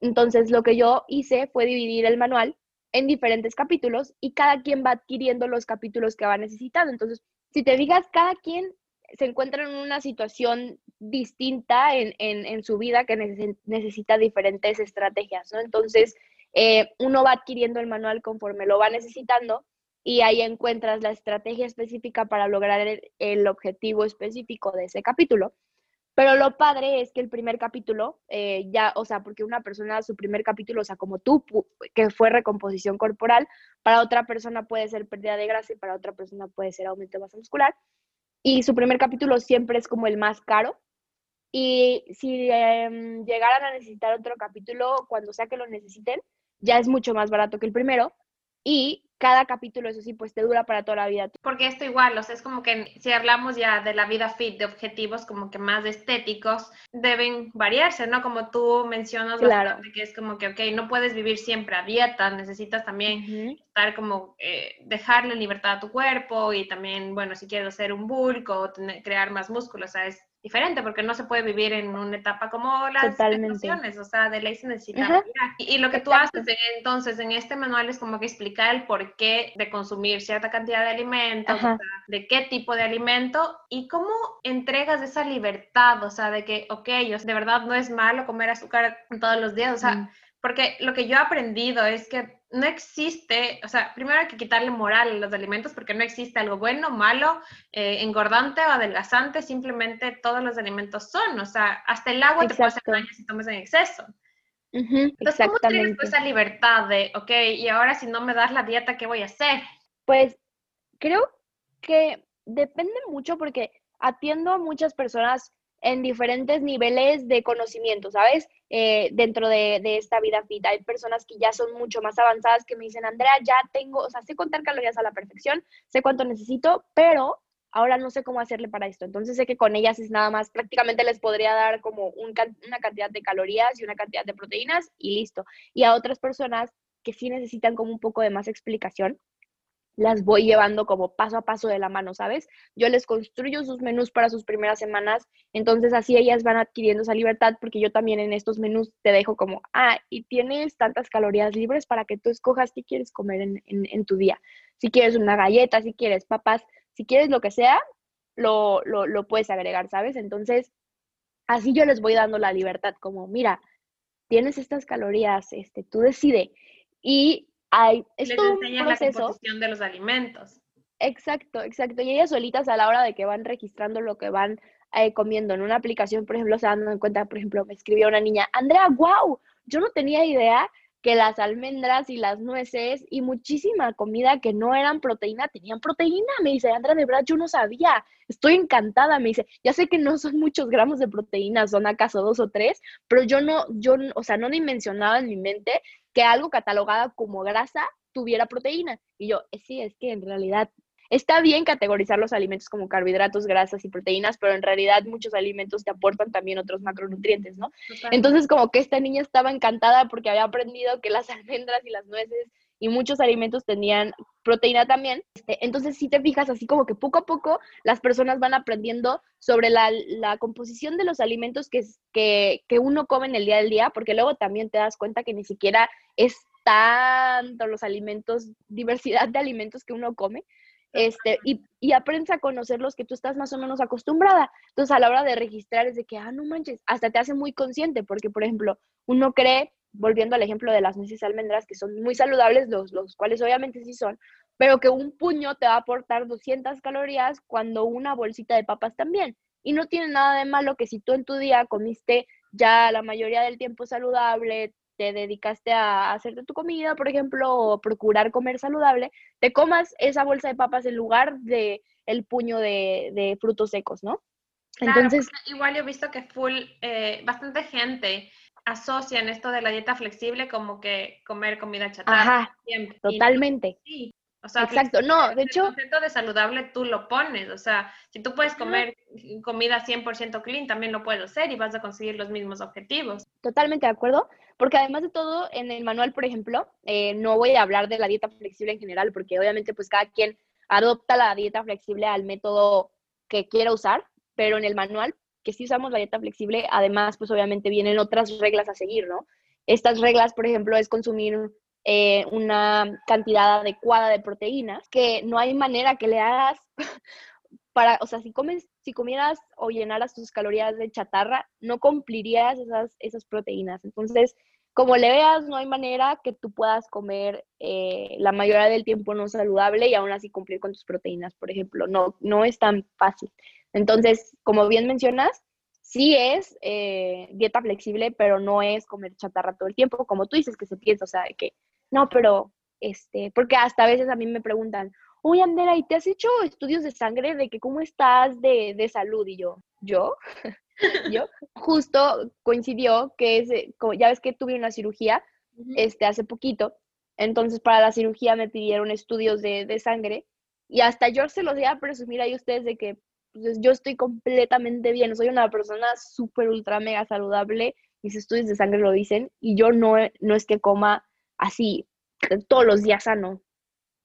Entonces, lo que yo hice fue dividir el manual en diferentes capítulos y cada quien va adquiriendo los capítulos que va necesitando. Entonces, si te digas, cada quien se encuentra en una situación distinta en, su vida que necesita diferentes estrategias, ¿no? Entonces, eh, uno va adquiriendo el manual conforme lo va necesitando y ahí encuentras la estrategia específica para lograr el, objetivo específico de ese capítulo. Pero lo padre es que el primer capítulo, eh, ya, o sea, porque una persona, su primer capítulo, o sea, como tú, que fue recomposición corporal, para otra persona puede ser pérdida de grasa y para otra persona puede ser aumento de masa muscular y su primer capítulo siempre es como el más caro. Y si em, llegaran a necesitar otro capítulo, cuando sea que lo necesiten, ya es mucho más barato que el primero. Y cada capítulo, eso sí, pues te dura para toda la vida. Porque esto igual, o sea, es como que si hablamos ya de la vida fit, de objetivos como que más estéticos, deben variarse, ¿no? Como tú mencionas, claro. que es como que, ok, no puedes vivir siempre a dieta, necesitas también estar como, eh, dejarle libertad a tu cuerpo y también, bueno, si quieres hacer un bulk o crear más músculo, o sea, es diferente porque no se puede vivir en una etapa como las emociones, o sea, de ley se necesita. y, lo que tú haces entonces en este manual es como que explicar el porqué de consumir cierta cantidad de alimentos, de qué tipo de alimento y cómo entregas esa libertad, o sea, de que, ok, de verdad no es malo comer azúcar todos los días, o sea, mm. porque lo que yo he aprendido es que no existe, o sea, primero hay que quitarle moral a los alimentos porque no existe algo bueno, malo, eh, engordante o adelgazante, simplemente todos los alimentos son, o sea, hasta el agua te puede hacer daño si tomas en exceso. Entonces, ¿cómo tienes esa libertad de, ok, y ahora si no me das la dieta, ¿qué voy a hacer? Pues creo que depende mucho porque atiendo a muchas personas en diferentes niveles de conocimiento, ¿sabes? Eh, dentro de, esta vida fit. Hay personas que ya son mucho más avanzadas que me dicen, Andrea, ya tengo, o sea, sé contar calorías a la perfección, sé cuánto necesito, pero ahora no sé cómo hacerle para esto. Entonces sé que con ellas es nada más, prácticamente les podría dar como una cantidad de calorías y una cantidad de proteínas y listo. Y a otras personas que sí necesitan como un poco de más explicación, las voy llevando como paso a paso de la mano, ¿sabes? Yo les construyo sus menús para sus primeras semanas, entonces así ellas van adquiriendo esa libertad porque yo también en estos menús te dejo como, ah, y tienes tantas calorías libres para que tú escojas qué quieres comer en, tu día. Si quieres una galleta, si quieres papas, si quieres lo que sea, lo, lo, lo puedes agregar, ¿sabes? Entonces, así yo les voy dando la libertad, como, mira, tienes estas calorías, este, tú decide. Y hay, es Les todo un proceso. la composición de los alimentos. Exacto, exacto. Y ellas solitas a la hora de que van registrando lo que van eh, comiendo en una aplicación, por ejemplo, se dan cuenta, por ejemplo, me escribió una niña, Andrea, wow, yo no tenía idea que las almendras y las nueces y muchísima comida que no eran proteína tenían proteína. Me dice, Andrea, de verdad yo no sabía. Estoy encantada. Me dice, ya sé que no son muchos gramos de proteína, son acaso dos o tres, pero yo no, yo, o sea, no dimensionaba en mi mente que algo catalogado como grasa tuviera proteína. Y yo, sí, es que en realidad Está bien categorizar los alimentos como carbohidratos, grasas y proteínas, pero en realidad muchos alimentos te aportan también otros macronutrientes, ¿no? Entonces, como que esta niña estaba encantada porque había aprendido que las almendras y las nueces y muchos alimentos tenían proteína también. Este, entonces, si te fijas, así como que poco a poco las personas van aprendiendo sobre la, composición de los alimentos que, que, que uno come en el día del día, porque luego también te das cuenta que ni siquiera es tanto los alimentos, diversidad de alimentos que uno come, este, y, y, aprendes a conocer los que tú estás más o menos acostumbrada. Entonces, a la hora de registrar es de que, ah, no manches, hasta te hace muy consciente, porque, por ejemplo, uno cree, volviendo al ejemplo de las nueces almendras, que son muy saludables, los, los cuales obviamente sí son, pero que un puño te va a aportar 200 calorías cuando una bolsita de papas también. Y no tiene nada de malo que si tú en tu día comiste ya la mayoría del tiempo saludable, te dedicaste a hacerte tu comida, por ejemplo, o procurar comer saludable, te comas esa bolsa de papas en lugar de el puño de, frutos secos, ¿no? Entonces, igual yo he visto que full, eh, bastante gente asocia en esto de la dieta flexible como que comer comida chatarra. Ajá, totalmente. sí, o sea, Exacto, no, de hecho... El concepto de saludable tú lo pones, o sea, si tú puedes comer comida 100% clean, también lo puedes hacer y vas a conseguir los mismos objetivos. Totalmente de acuerdo, porque además de todo, en el manual, por ejemplo, eh, no voy a hablar de la dieta flexible en general, porque obviamente pues cada quien adopta la dieta flexible al método que quiera usar, pero en el manual, que si usamos la dieta flexible, además pues obviamente vienen otras reglas a seguir, ¿no? Estas reglas, por ejemplo, es consumir eh, una cantidad adecuada de proteínas, que no hay manera que le hagas para, o sea, si comes, si comieras o llenaras tus calorías de chatarra, no cumplirías esas, esas proteínas. Entonces, como le veas, no hay manera que tú puedas comer eh, la mayoría del tiempo no saludable y aún así cumplir con tus proteínas, por ejemplo. No, no es tan fácil. Entonces, como bien mencionas, sí es eh, dieta flexible, pero no es comer chatarra todo el tiempo, como tú dices que se piensa, o sea, que no, pero, este, porque hasta a veces a mí me preguntan, oye, Andera, ¿y te has hecho estudios de sangre de que cómo estás de, de salud? Y yo, ¿yo? yo, justo coincidió que es, ya ves que tuve una cirugía este, hace poquito, entonces para la cirugía me pidieron estudios de, de sangre y hasta yo se los voy a presumir ahí ustedes de que pues, yo estoy completamente bien, soy una persona súper, ultra, mega saludable, mis estudios de sangre lo dicen y yo no, no es que coma así todos los días sano.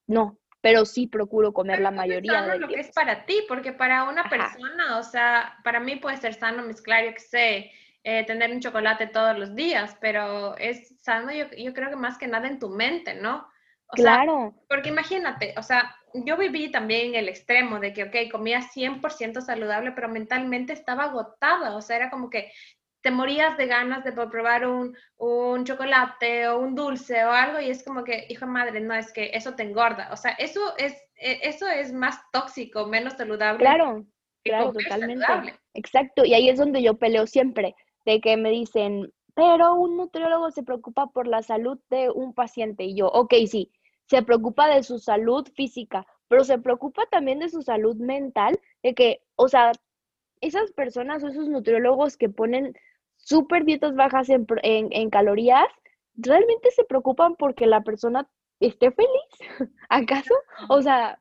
No, pero sí procuro comer la mayoría de lo que es para ti, porque para una persona, o sea, para mí puede ser sano mezclar, yo que sé, eh, tener un chocolate todos los días, pero es sano yo, yo creo que más que nada en tu mente, ¿no? O claro. porque imagínate, o sea, yo viví también el extremo de que, ok, comía 100% saludable, pero mentalmente estaba agotada, o sea, era como que te morías de ganas de probar un, un, chocolate o un dulce o algo y es como que, hijo de madre, no, es que eso te engorda. O sea, eso es, e, eso es más tóxico, menos saludable. Claro, claro, totalmente. Exacto, y ahí es donde yo peleo siempre, de que me dicen, pero un nutriólogo se preocupa por la salud de un paciente y yo, ok, sí, se preocupa de su salud física, pero se preocupa también de su salud mental, de que, o sea, esas personas o esos nutriólogos que ponen súper dietas bajas en, en, calorías, realmente se preocupan porque la persona esté feliz, ¿acaso? O sea,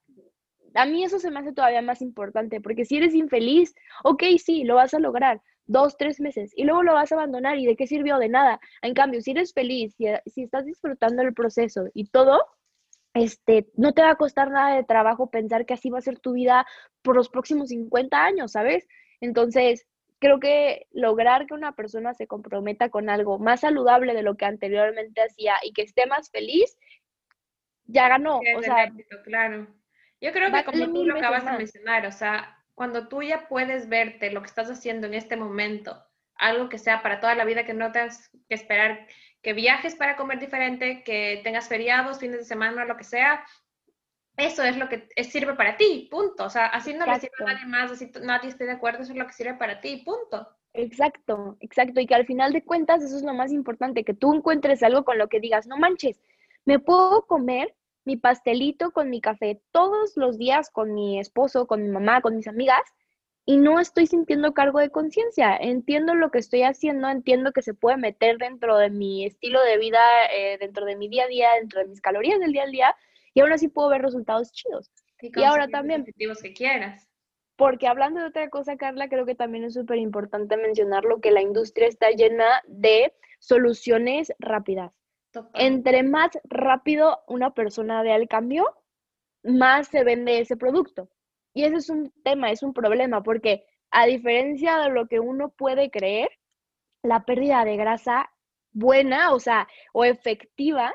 a mí eso se me hace todavía más importante, porque si eres infeliz, ok, sí, lo vas a lograr dos, tres meses y luego lo vas a abandonar y de qué sirvió de nada. En cambio, si eres feliz, si, si estás disfrutando el proceso y todo, este, no te va a costar nada de trabajo pensar que así va a ser tu vida por los próximos 50 años, ¿sabes? Entonces, creo que lograr que una persona se comprometa con algo más saludable de lo que anteriormente hacía y que esté más feliz, ya ganó. o sea, claro. Yo creo que como tú lo acabas de mencionar, o sea, cuando tú ya puedes verte lo que estás haciendo en este momento, algo que sea para toda la vida, que no tengas que esperar que viajes para comer diferente, que tengas feriados, fines de semana, lo que sea, eso es lo que sirve para ti, punto. O sea, así no le sirve a nadie más, así nadie esté de acuerdo, eso es lo que sirve para ti, punto. Exacto, exacto. Y que al final de cuentas eso es lo más importante, que tú encuentres algo con lo que digas, no manches, me puedo comer mi pastelito con mi café todos los días con mi esposo, con mi mamá, con mis amigas, y no estoy sintiendo cargo de conciencia. Entiendo lo que estoy haciendo, entiendo que se puede meter dentro de mi estilo de vida, eh, dentro de mi día a día, dentro de mis calorías del día a día, y aún así puedo ver resultados chidos. Y, ahora también... Objetivos que quieras. Porque hablando de otra cosa, Carla, creo que también es súper importante mencionarlo, que la industria está llena de soluciones rápidas. Entre más rápido una persona vea el cambio, más se vende ese producto. Y ese es un tema, es un problema, porque a diferencia de lo que uno puede creer, la pérdida de grasa buena, o sea, o efectiva,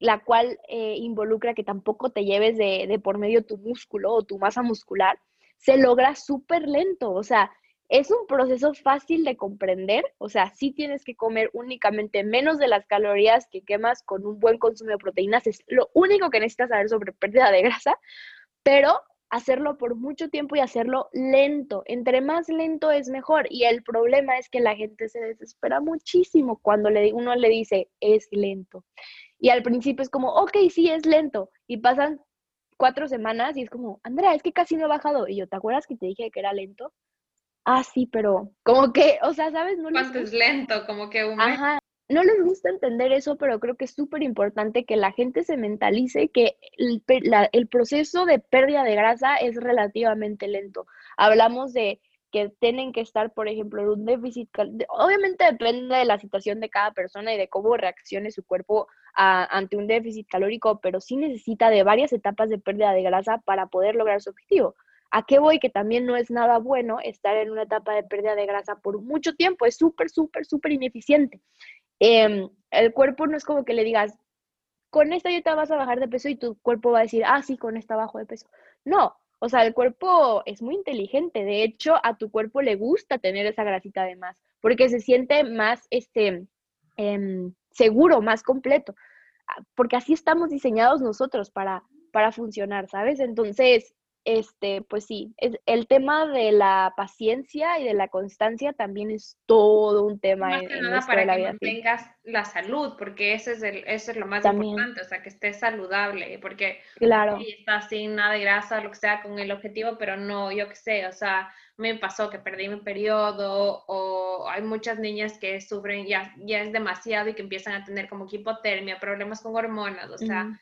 la cual eh, involucra que tampoco te lleves de, por medio tu músculo o tu masa muscular, se logra súper lento. O sea, es un proceso fácil de comprender, o sea, sí tienes que comer únicamente menos de las calorías que quemas con un buen consumo de proteínas, es lo único que necesitas saber sobre pérdida de grasa, pero hacerlo por mucho tiempo y hacerlo lento. Entre más lento es mejor. Y el problema es que la gente se desespera muchísimo cuando le, uno le dice es lento. Y al principio es como, ok, sí, es lento. Y pasan cuatro semanas y es como, Andrea, es que casi no he bajado. Y yo, ¿te acuerdas que te dije que era lento? ah, sí, pero como que, o sea, ¿sabes? No ¿Cuánto es lento? Como que un... Ajá, no les gusta entender eso, pero creo que es súper importante que la gente se mentalice que el, el, proceso de pérdida de grasa es relativamente lento. Hablamos de que tienen que estar, por ejemplo, en un déficit, obviamente depende de la situación de cada persona y de cómo reaccione su cuerpo ante un déficit calórico, pero sí necesita de varias etapas de pérdida de grasa para poder lograr su objetivo. ¿A qué voy? Que también no es nada bueno estar en una etapa de pérdida de grasa por mucho tiempo. Es súper, súper, súper ineficiente. Em, el cuerpo no es como que le digas, con esta dieta vas a bajar de peso y tu cuerpo va a decir, ah, sí, con esta bajo de peso. No, o sea, el cuerpo es muy inteligente. De hecho, a tu cuerpo le gusta tener esa grasita de más, porque se siente más este, em, seguro, más completo. Ah, porque así estamos diseñados nosotros para, para funcionar, ¿sabes? Entonces, este, pues sí, es, el tema de la paciencia y de la constancia también es todo un tema en, para la que mantengas la salud, porque ese es, el, eso es lo más importante, o sea, que estés saludable, porque claro. estás sin nada de grasa, lo que sea, con el objetivo, pero no, yo qué sé, o sea, me pasó que perdí mi periodo, o hay muchas niñas que sufren, ya, ya es demasiado y que empiezan a tener como hipotermia, problemas con hormonas, o sea,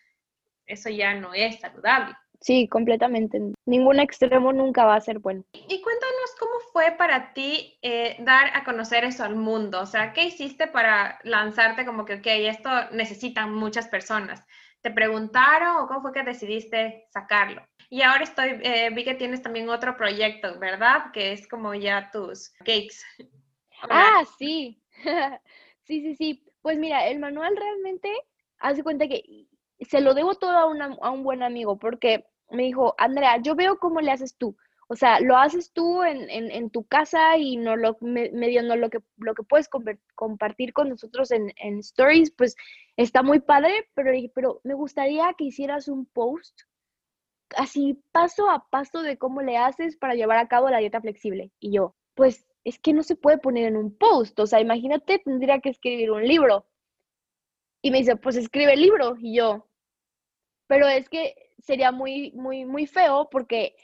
eso ya no es saludable. Sí, completamente. Ningún extremo nunca va a ser bueno. Y cuéntanos cómo fue para ti eh, dar a conocer eso al mundo. O sea, ¿qué hiciste para lanzarte como que, ok, esto necesitan muchas personas? ¿Te preguntaron o cómo fue que decidiste sacarlo? Y ahora estoy, eh, vi que tienes también otro proyecto, ¿verdad? Que es como ya tus cakes. Ah, sí. sí, sí, sí. Pues mira, el manual realmente, hace cuenta que se lo debo todo a, a un buen amigo porque me dijo, Andrea, yo veo cómo le haces tú. O sea, lo haces tú en, en, tu casa y no lo, medio no lo que, lo que puedes compartir con nosotros en, en, stories, pues está muy padre, pero, pero me gustaría que hicieras un post así paso a paso de cómo le haces para llevar a cabo la dieta flexible. Y yo, pues es que no se puede poner en un post, o sea, imagínate, tendría que escribir un libro. Y me dice, pues escribe el libro. Y yo, pero es que sería muy, muy, muy feo porque,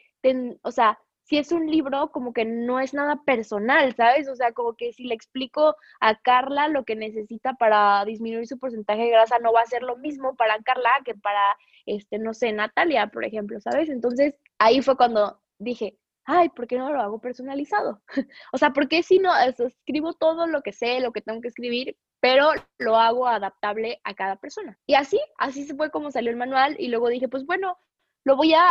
o sea, si es un libro, como que no es nada personal, ¿sabes? O sea, como que si le explico a Carla lo que necesita para disminuir su porcentaje de grasa, no va a ser lo mismo para Carla que para, este, no sé, Natalia, por ejemplo, ¿sabes? Entonces, ahí fue cuando dije, ay, ¿por qué no lo hago personalizado? o sea, ¿por qué si no escribo todo lo que sé, lo que tengo que escribir, pero lo hago adaptable a cada persona. Y así, así se fue como salió el manual y luego dije, pues bueno, lo voy a,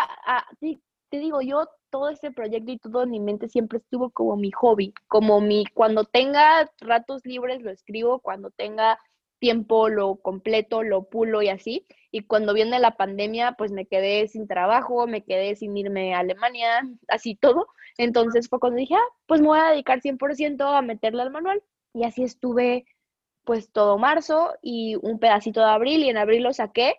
te, digo, yo todo este proyecto y todo en mi mente siempre estuvo como mi hobby, como mi, cuando tenga ratos libres lo escribo, cuando tenga tiempo lo completo, lo pulo y así. Y cuando viene la pandemia, pues me quedé sin trabajo, me quedé sin irme a Alemania, así todo. Entonces fue cuando dije, ah, pues me voy a dedicar 100% a meterle al manual. Y así estuve pues todo marzo y un pedacito de abril y en abril lo saqué.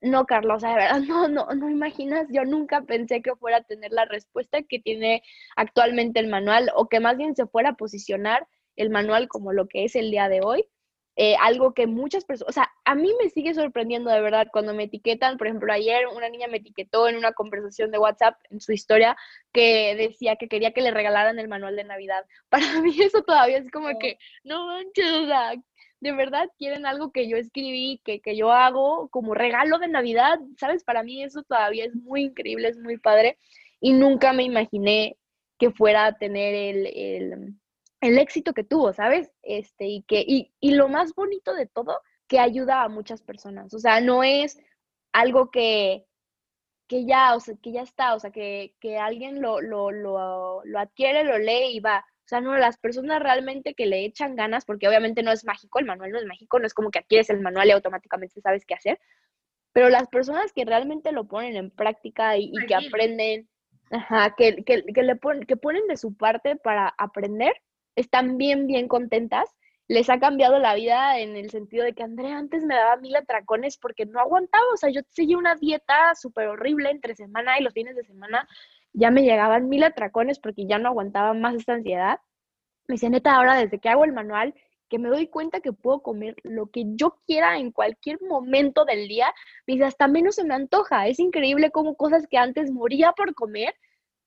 No, Carlos, de verdad, no, no, no imaginas, yo nunca pensé que fuera a tener la respuesta que tiene actualmente el manual o que más bien se fuera a posicionar el manual como lo que es el día de hoy. Eh, algo que muchas personas, o sea, a mí me sigue sorprendiendo de verdad cuando me etiquetan, por ejemplo, ayer una niña me etiquetó en una conversación de WhatsApp en su historia que decía que quería que le regalaran el manual de Navidad. Para mí eso todavía es como que, no manches, o sea, de verdad quieren algo que yo escribí, que, que yo hago como regalo de Navidad, ¿sabes? Para mí eso todavía es muy increíble, es muy padre y nunca me imaginé que fuera a tener el, el el éxito que tuvo, ¿sabes? Este, y que, y, y lo más bonito de todo, que ayuda a muchas personas. O sea, no es algo que, que ya, o sea, que ya está, o sea, que, que alguien lo, lo, lo, lo, adquiere, lo lee y va. O sea, no, las personas realmente que le echan ganas, porque obviamente no es mágico, el manual no es mágico, no es como que adquieres el manual y automáticamente sabes qué hacer, pero las personas que realmente lo ponen en práctica y, y que aprenden, ajá, que, que, que, le ponen, que ponen de su parte para aprender, están bien, bien contentas. Les ha cambiado la vida en el sentido de que Andrea antes me daba mil atracones porque no aguantaba, o sea, yo seguía una dieta súper horrible entre semana y los fines de semana ya me llegaban mil atracones porque ya no aguantaba más esta ansiedad. Me dice, neta, ahora desde que hago el manual, que me doy cuenta que puedo comer lo que yo quiera en cualquier momento del día, me dice, hasta menos se me antoja. Es increíble cómo cosas que antes moría por comer,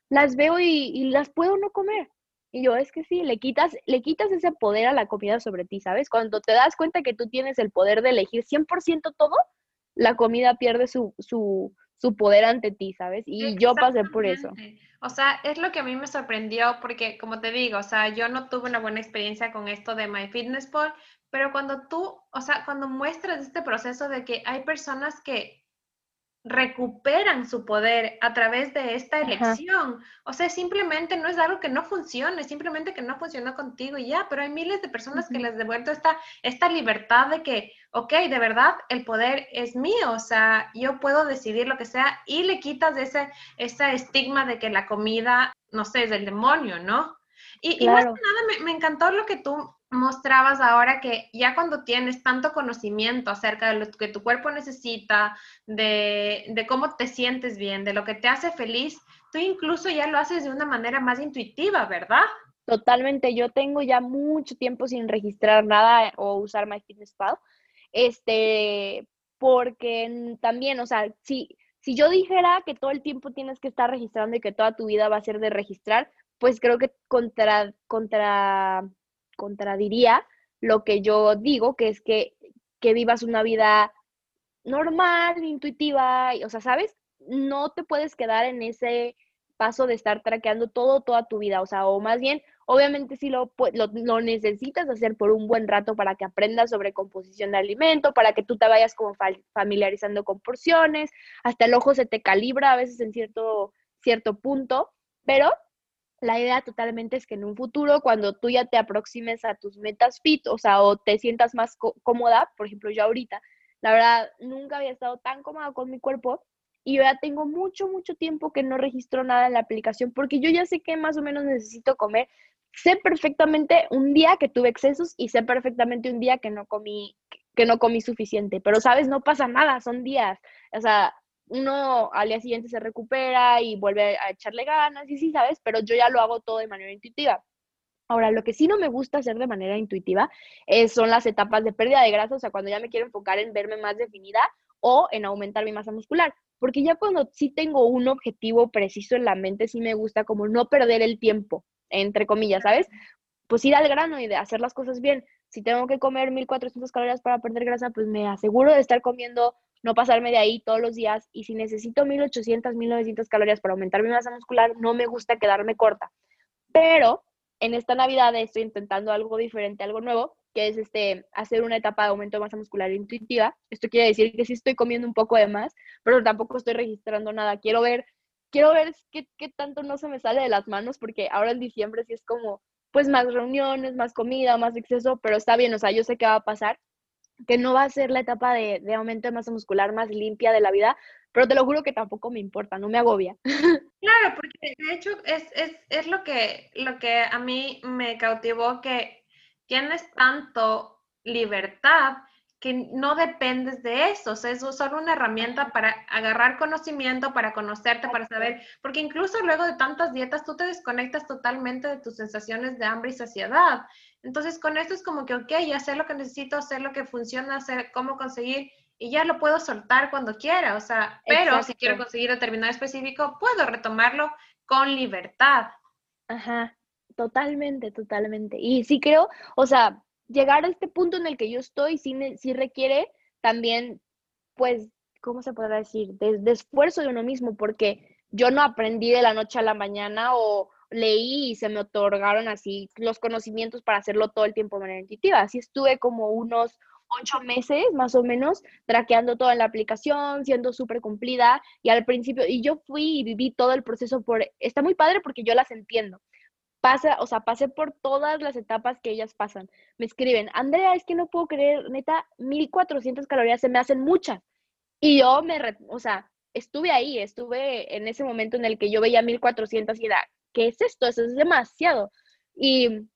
las veo y, y las puedo no comer. Y yo, es que sí, le quitas, le quitas ese poder a la comida sobre ti, ¿sabes? Cuando te das cuenta que tú tienes el poder de elegir 100% todo, la comida pierde su, su, su poder ante ti, ¿sabes? Y yo pasé por eso. O sea, es lo que a mí me sorprendió porque, como te digo, o sea, yo no tuve una buena experiencia con esto de MyFitnessPal, pero cuando tú, o sea, cuando muestras este proceso de que hay personas que recuperan su poder a través de esta elección. O sea, simplemente no es algo que no funcione, simplemente que no funcionó contigo y ya, pero hay miles de personas que les devuelto esta, esta libertad de que, ok, de verdad, el poder es mío, o sea, yo puedo decidir lo que sea y le quitas ese, ese estigma de que la comida, no sé, es del demonio, ¿no? Y, más que nada me, me encantó lo que tú mostrabas ahora que ya cuando tienes tanto conocimiento acerca de lo que tu cuerpo necesita, de, cómo te sientes bien, de lo que te hace feliz, tú incluso ya lo haces de una manera más intuitiva, ¿verdad? Totalmente, yo tengo ya mucho tiempo sin registrar nada o usar MyFitnessPal, este, porque también, o sea, si, si yo dijera que todo el tiempo tienes que estar registrando y que toda tu vida va a ser de registrar, pues creo que contra, contra contradiría lo que yo digo, que es que, que vivas una vida normal, intuitiva, o sea, ¿sabes? No te puedes quedar en ese paso de estar traqueando todo, toda tu vida, o sea, o más bien, obviamente sí lo, lo, lo, necesitas hacer por un buen rato para que aprendas sobre composición de alimento, para que tú te vayas como familiarizando con porciones, hasta el ojo se te calibra a veces en cierto, cierto punto, pero la idea totalmente es que en un futuro, cuando tú ya te aproximes a tus metas fit, o sea, o te sientas más cómoda, por ejemplo, yo ahorita, la verdad, nunca había estado tan cómoda con mi cuerpo y yo ya tengo mucho, mucho tiempo que no registro nada en la aplicación porque yo ya sé que más o menos necesito comer. Sé perfectamente un día que tuve excesos y sé perfectamente un día que no comí, que no comí suficiente, pero sabes, no pasa nada, son días. O sea, uno al día siguiente se recupera y vuelve a echarle ganas y sí, ¿sabes? Pero yo ya lo hago todo de manera intuitiva. Ahora, lo que sí no me gusta hacer de manera intuitiva son las etapas de pérdida de grasa, o sea, cuando ya me quiero enfocar en verme más definida o en aumentar mi masa muscular, porque ya cuando sí tengo un objetivo preciso en la mente, sí me gusta como no perder el tiempo, entre comillas, ¿sabes? Pues ir al grano y de hacer las cosas bien. Si tengo que comer 1400 calorías para perder grasa, pues me aseguro de estar comiendo no pasarme de ahí todos los días y si necesito 1800, 1900 calorías para aumentar mi masa muscular, no me gusta quedarme corta. Pero en esta Navidad estoy intentando algo diferente, algo nuevo, que es este hacer una etapa de aumento de masa muscular intuitiva. Esto quiere decir que sí estoy comiendo un poco de más, pero tampoco estoy registrando nada. Quiero ver quiero ver qué, qué tanto no se me sale de las manos porque ahora en diciembre sí es como pues más reuniones, más comida, más exceso, pero está bien, o sea, yo sé qué va a pasar que no va a ser la etapa de, de aumento de masa muscular más limpia de la vida, pero te lo juro que tampoco me importa, no me agobia. Claro, porque de hecho es, es, es lo, que, lo que a mí me cautivó, que tienes tanto libertad que no dependes de eso, o sea, es solo una herramienta para agarrar conocimiento, para conocerte, para saber, porque incluso luego de tantas dietas tú te desconectas totalmente de tus sensaciones de hambre y saciedad. Entonces con esto es como que, ok, ya sé lo que necesito, sé lo que funciona, sé cómo conseguir y ya lo puedo soltar cuando quiera, o sea, pero si quiero conseguir determinado específico, puedo retomarlo con libertad. Ajá, totalmente, totalmente. Y sí creo, o sea, llegar a este punto en el que yo estoy sí, requiere también, pues, ¿cómo se podrá decir? De, esfuerzo de uno mismo, porque yo no aprendí de la noche a la mañana o leí y se me otorgaron así los conocimientos para hacerlo todo el tiempo de manera intuitiva. Así estuve como unos ocho meses más o menos traqueando toda la aplicación, siendo súper cumplida y al principio, y yo fui y viví todo el proceso por, está muy padre porque yo las entiendo, pasa, o sea, pasé por todas las etapas que ellas pasan. Me escriben, Andrea, es que no puedo creer, neta, 1400 calorías se me hacen muchas. Y yo me, o sea, estuve ahí, estuve en ese momento en el que yo veía 1400 y era, ¿qué es esto? Eso es demasiado. Y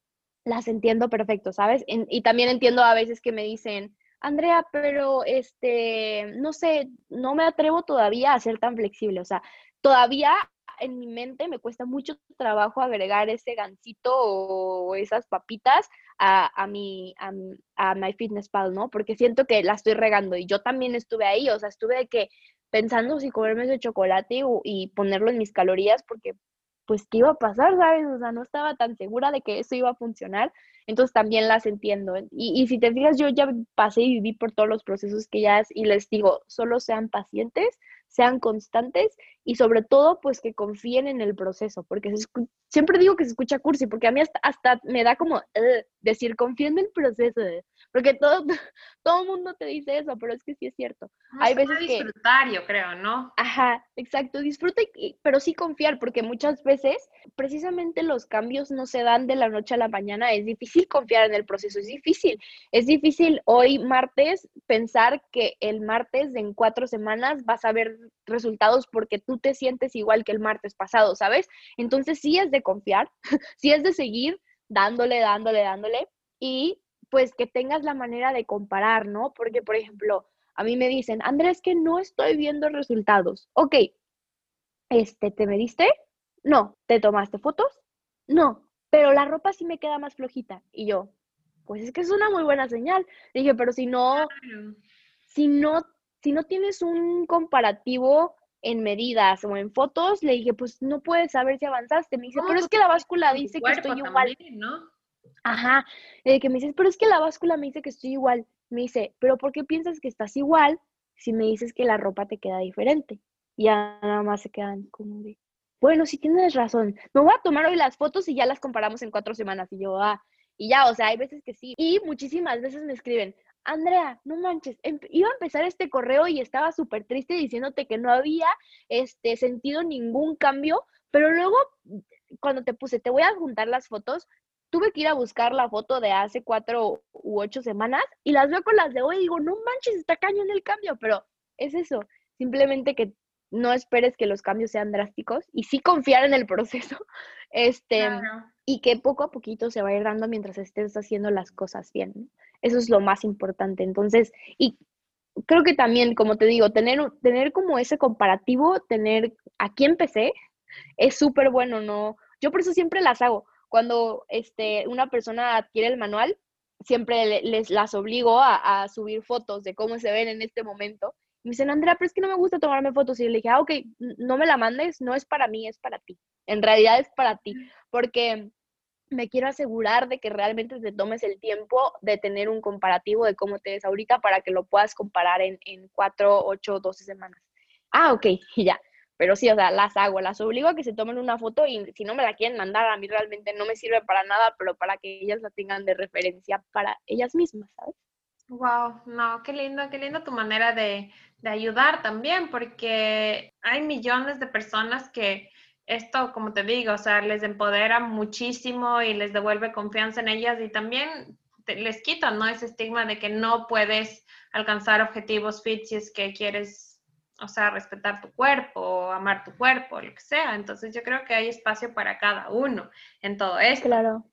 las entiendo perfecto, ¿sabes? y también entiendo a veces que me dicen, Andrea, pero este, no sé, no me atrevo todavía a ser tan flexible, o sea, todavía en mi mente me cuesta mucho trabajo agregar ese gancito o esas papitas a, a, mi, a, a My Fitness Pal, ¿no? Porque siento que la estoy regando y yo también estuve ahí, o sea, estuve de que pensando si comerme ese chocolate y, ponerlo en mis calorías porque pues qué iba a pasar, ¿sabes? O sea, no estaba tan segura de que eso iba a funcionar, entonces también las entiendo. Y, y si te fijas, yo ya pasé y viví por todos los procesos que ya es, y les digo, solo sean pacientes, sean constantes y sobre todo pues que confíen en el proceso, porque siempre digo que se escucha cursi, porque a mí hasta, me da como decir confíen en el proceso, porque todo todo mundo te dice eso, pero es que sí es cierto. Hay veces disfrutar, yo creo, ¿no? Ajá, exacto, disfruta, pero sí confiar, porque muchas veces precisamente los cambios no se dan de la noche a la mañana, es difícil confiar en el proceso, es difícil, es difícil hoy martes pensar que el martes en cuatro semanas vas a ver resultados porque tú te sientes igual que el martes pasado, ¿sabes? Entonces sí es de confiar, sí es de seguir dándole, dándole, dándole y pues que tengas la manera de comparar, ¿no? Porque, por ejemplo, a mí me dicen, Andrés, que no estoy viendo resultados. Ok, este, ¿te mediste? No. ¿Te tomaste fotos? No. Pero la ropa sí me queda más flojita. Y yo, pues es que es una muy buena señal. Dije, pero si no, si no, si no tienes un comparativo en medidas o en fotos, le dije, pues no puedes saber si avanzaste. Me dice, pero es que la báscula dice que estoy igual. ¿no? Ajá, eh, que me dices, pero es que la báscula me dice que estoy igual. Me dice, pero ¿por qué piensas que estás igual si me dices que la ropa te queda diferente? Y ya nada más se quedan como de, bueno, sí tienes razón. Me voy a tomar hoy las fotos y ya las comparamos en cuatro semanas. Y yo, ah, y ya, o sea, hay veces que sí. Y muchísimas veces me escriben, Andrea, no manches, em, iba a empezar este correo y estaba súper triste diciéndote que no había este, sentido ningún cambio, pero luego cuando te puse, te voy a juntar las fotos, tuve que ir a buscar la foto de hace cuatro u ocho semanas y las veo con las de hoy y digo, no manches, está cañón el cambio, pero es eso, simplemente que no esperes que los cambios sean drásticos y sí confiar en el proceso, este, y que poco a poquito se va a ir dando mientras estés haciendo las cosas bien. Eso es lo más importante. Entonces, y creo que también, como te digo, tener, tener como ese comparativo, tener aquí empecé, es súper bueno, ¿no? Yo por eso siempre las hago. Cuando este, una persona adquiere el manual, siempre les las obligo a, a subir fotos de cómo se ven en este momento me dicen, Andrea, pero es que no me gusta tomarme fotos. Y le dije, ah, ok, no me la mandes, no es para mí, es para ti. En realidad es para ti, porque me quiero asegurar de que realmente te tomes el tiempo de tener un comparativo de cómo te ves ahorita para que lo puedas comparar en, en 4, 8, 12 semanas. Ah, ok, y ya. Pero sí, o sea, las hago, las obligo a que se tomen una foto y si no me la quieren mandar, a mí realmente no me sirve para nada, pero para que ellas la tengan de referencia para ellas mismas, ¿sabes? Wow, no, qué lindo, qué lindo tu manera de, de ayudar también, porque hay millones de personas que esto, como te digo, o sea, les empodera muchísimo y les devuelve confianza en ellas y también les quitan, ¿no? Ese estigma de que no puedes alcanzar objetivos fit si es que quieres, o sea, respetar tu cuerpo, amar tu cuerpo, lo que sea. Entonces yo creo que hay espacio para cada uno en todo esto. Claro.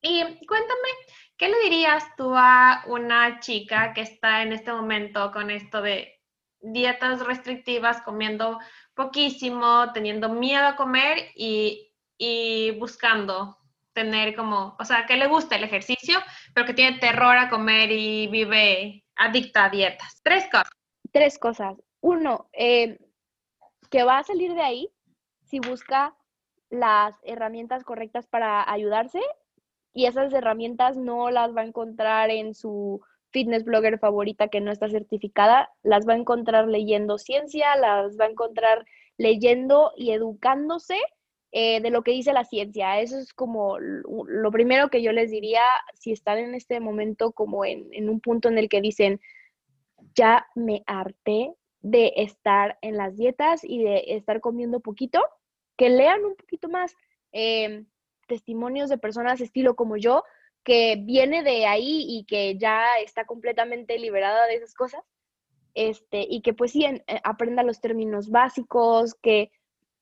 Y cuéntame, ¿qué le dirías tú a una chica que está en este momento con esto de dietas restrictivas, comiendo poquísimo, teniendo miedo a comer y, buscando tener como, o sea, que le gusta el ejercicio, pero que tiene terror a comer y vive adicta a dietas. Tres cosas. Tres cosas. Uno, eh, que va a salir de ahí si busca las herramientas correctas para ayudarse y esas herramientas no las va a encontrar en su fitness blogger favorita que no está certificada, las va a encontrar leyendo ciencia, las va a encontrar leyendo y educándose eh, de lo que dice la ciencia. Eso es como lo primero que yo les diría si están en este momento como en, en un punto en el que dicen, ya me harté de estar en las dietas y de estar comiendo poquito, que lean un poquito más. Eh, testimonios de personas estilo como yo, que viene de ahí y que ya está completamente liberada de esas cosas, este, y que pues sí, eh, aprenda los términos básicos, que,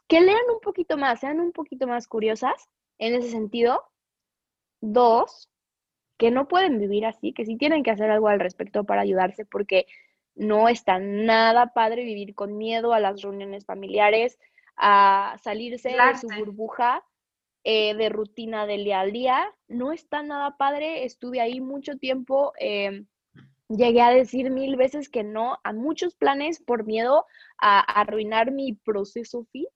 que lean un poquito más, sean un poquito más curiosas en ese sentido. Dos, que no pueden vivir así, que sí tienen que hacer algo al respecto para ayudarse, porque no está nada padre vivir con miedo a las reuniones familiares, a salirse de su burbuja eh, de rutina del día al día. No está nada padre, estuve ahí mucho tiempo. Em, llegué a decir mil veces que no a muchos planes por miedo a, arruinar mi proceso fit.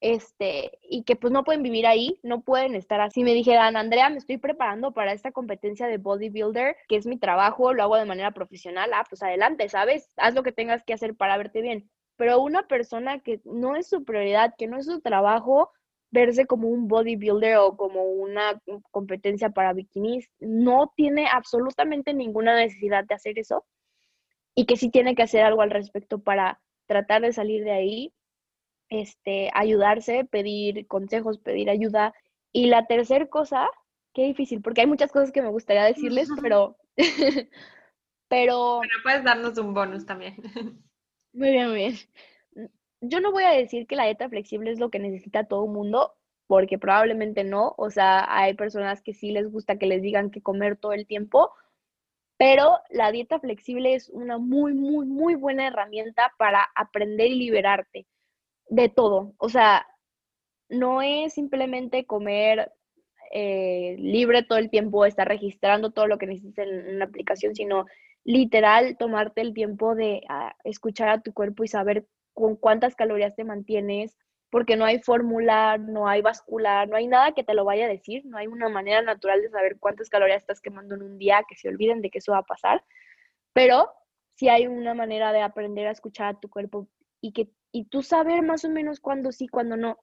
Este, y que pues no pueden vivir ahí, no pueden estar así. Me dijeran, Andrea, me estoy preparando para esta competencia de bodybuilder, que es mi trabajo, lo hago de manera profesional, ah, pues adelante, ¿sabes? Haz lo que tengas que hacer para verte bien. Pero una persona que no es su prioridad, que no es su trabajo, verse como un bodybuilder o como una competencia para bikinis, no tiene absolutamente ninguna necesidad de hacer eso y que sí tiene que hacer algo al respecto para tratar de salir de ahí, este, ayudarse, pedir consejos, pedir ayuda. Y la tercera cosa, qué difícil, porque hay muchas cosas que me gustaría decirles, pero... pero... Bueno, puedes darnos un bonus también. Muy bien, muy bien yo no voy a decir que la dieta flexible es lo que necesita todo el mundo, porque probablemente no. O sea, hay personas que sí les gusta que les digan que comer todo el tiempo, pero la dieta flexible es una muy, muy, muy buena herramienta para aprender y liberarte de todo. O sea, no es simplemente comer eh, libre todo el tiempo, estar registrando todo lo que necesitas en una aplicación, sino literal tomarte el tiempo de ah, escuchar a tu cuerpo y saber con cuántas calorías te mantienes, porque no hay fórmula, no hay vascular, no hay nada que te lo vaya a decir, no hay una manera natural de saber cuántas calorías estás quemando en un día, que se olviden de que eso va a pasar, pero sí hay una manera de aprender a escuchar a tu cuerpo y que y tú saber más o menos cuándo sí, cuándo no.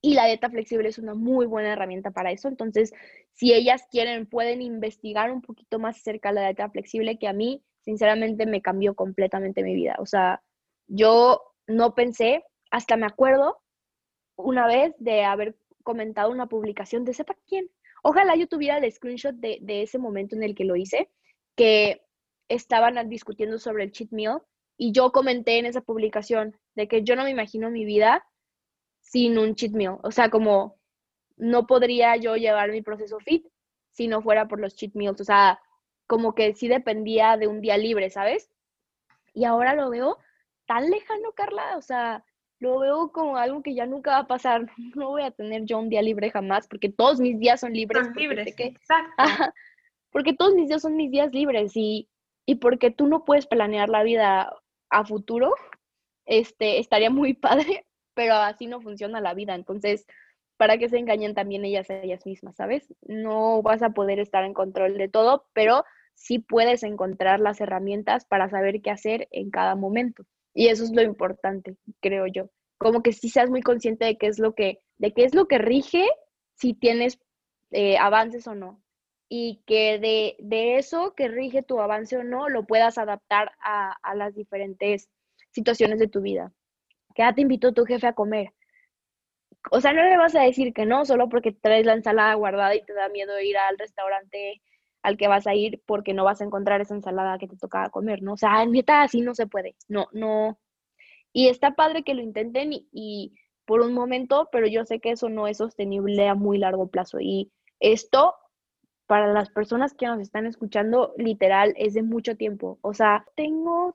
Y la dieta flexible es una muy buena herramienta para eso. Entonces, si ellas quieren, pueden investigar un poquito más acerca de la dieta flexible, que a mí, sinceramente, me cambió completamente mi vida. O sea, yo no pensé, hasta me acuerdo una vez de haber comentado una publicación de sepa quién. Ojalá yo tuviera el screenshot de, ese momento en el que lo hice, que estaban discutiendo sobre el cheat meal y yo comenté en esa publicación de que yo no me imagino mi vida sin un cheat meal. O sea, como no podría yo llevar mi proceso fit si no fuera por los cheat meals. O sea, como que sí dependía de un día libre, ¿sabes? Y ahora lo veo tan lejano, Carla, o sea, lo veo como algo que ya nunca va a pasar. No voy a tener yo un día libre jamás, porque todos mis días son libres. Son libres, exacto. porque todos mis días son mis días libres y, y porque tú no puedes planear la vida a futuro, este, estaría muy padre, pero así no funciona la vida. Entonces, para que se engañen también ellas a ellas mismas, ¿sabes? No vas a poder estar en control de todo, pero sí puedes encontrar las herramientas para saber qué hacer en cada momento. Y eso es lo importante, creo yo. Como que sí seas muy consciente de qué es lo que, de qué es lo que rige si tienes eh, avances o no. Y que de, de, eso que rige tu avance o no, lo puedas adaptar a, a las diferentes situaciones de tu vida. Que ya te invitó tu jefe a comer. O sea, no le vas a decir que no solo porque traes la ensalada guardada y te da miedo ir al restaurante al que vas a ir porque no vas a encontrar esa ensalada que te tocaba comer, ¿no? O sea, neta, así no se puede. No, no. Y está padre que lo intenten y, por un momento, pero yo sé que eso no es sostenible a muy largo plazo. Y esto, para las personas que nos están escuchando, literal, es de mucho tiempo. O sea, tengo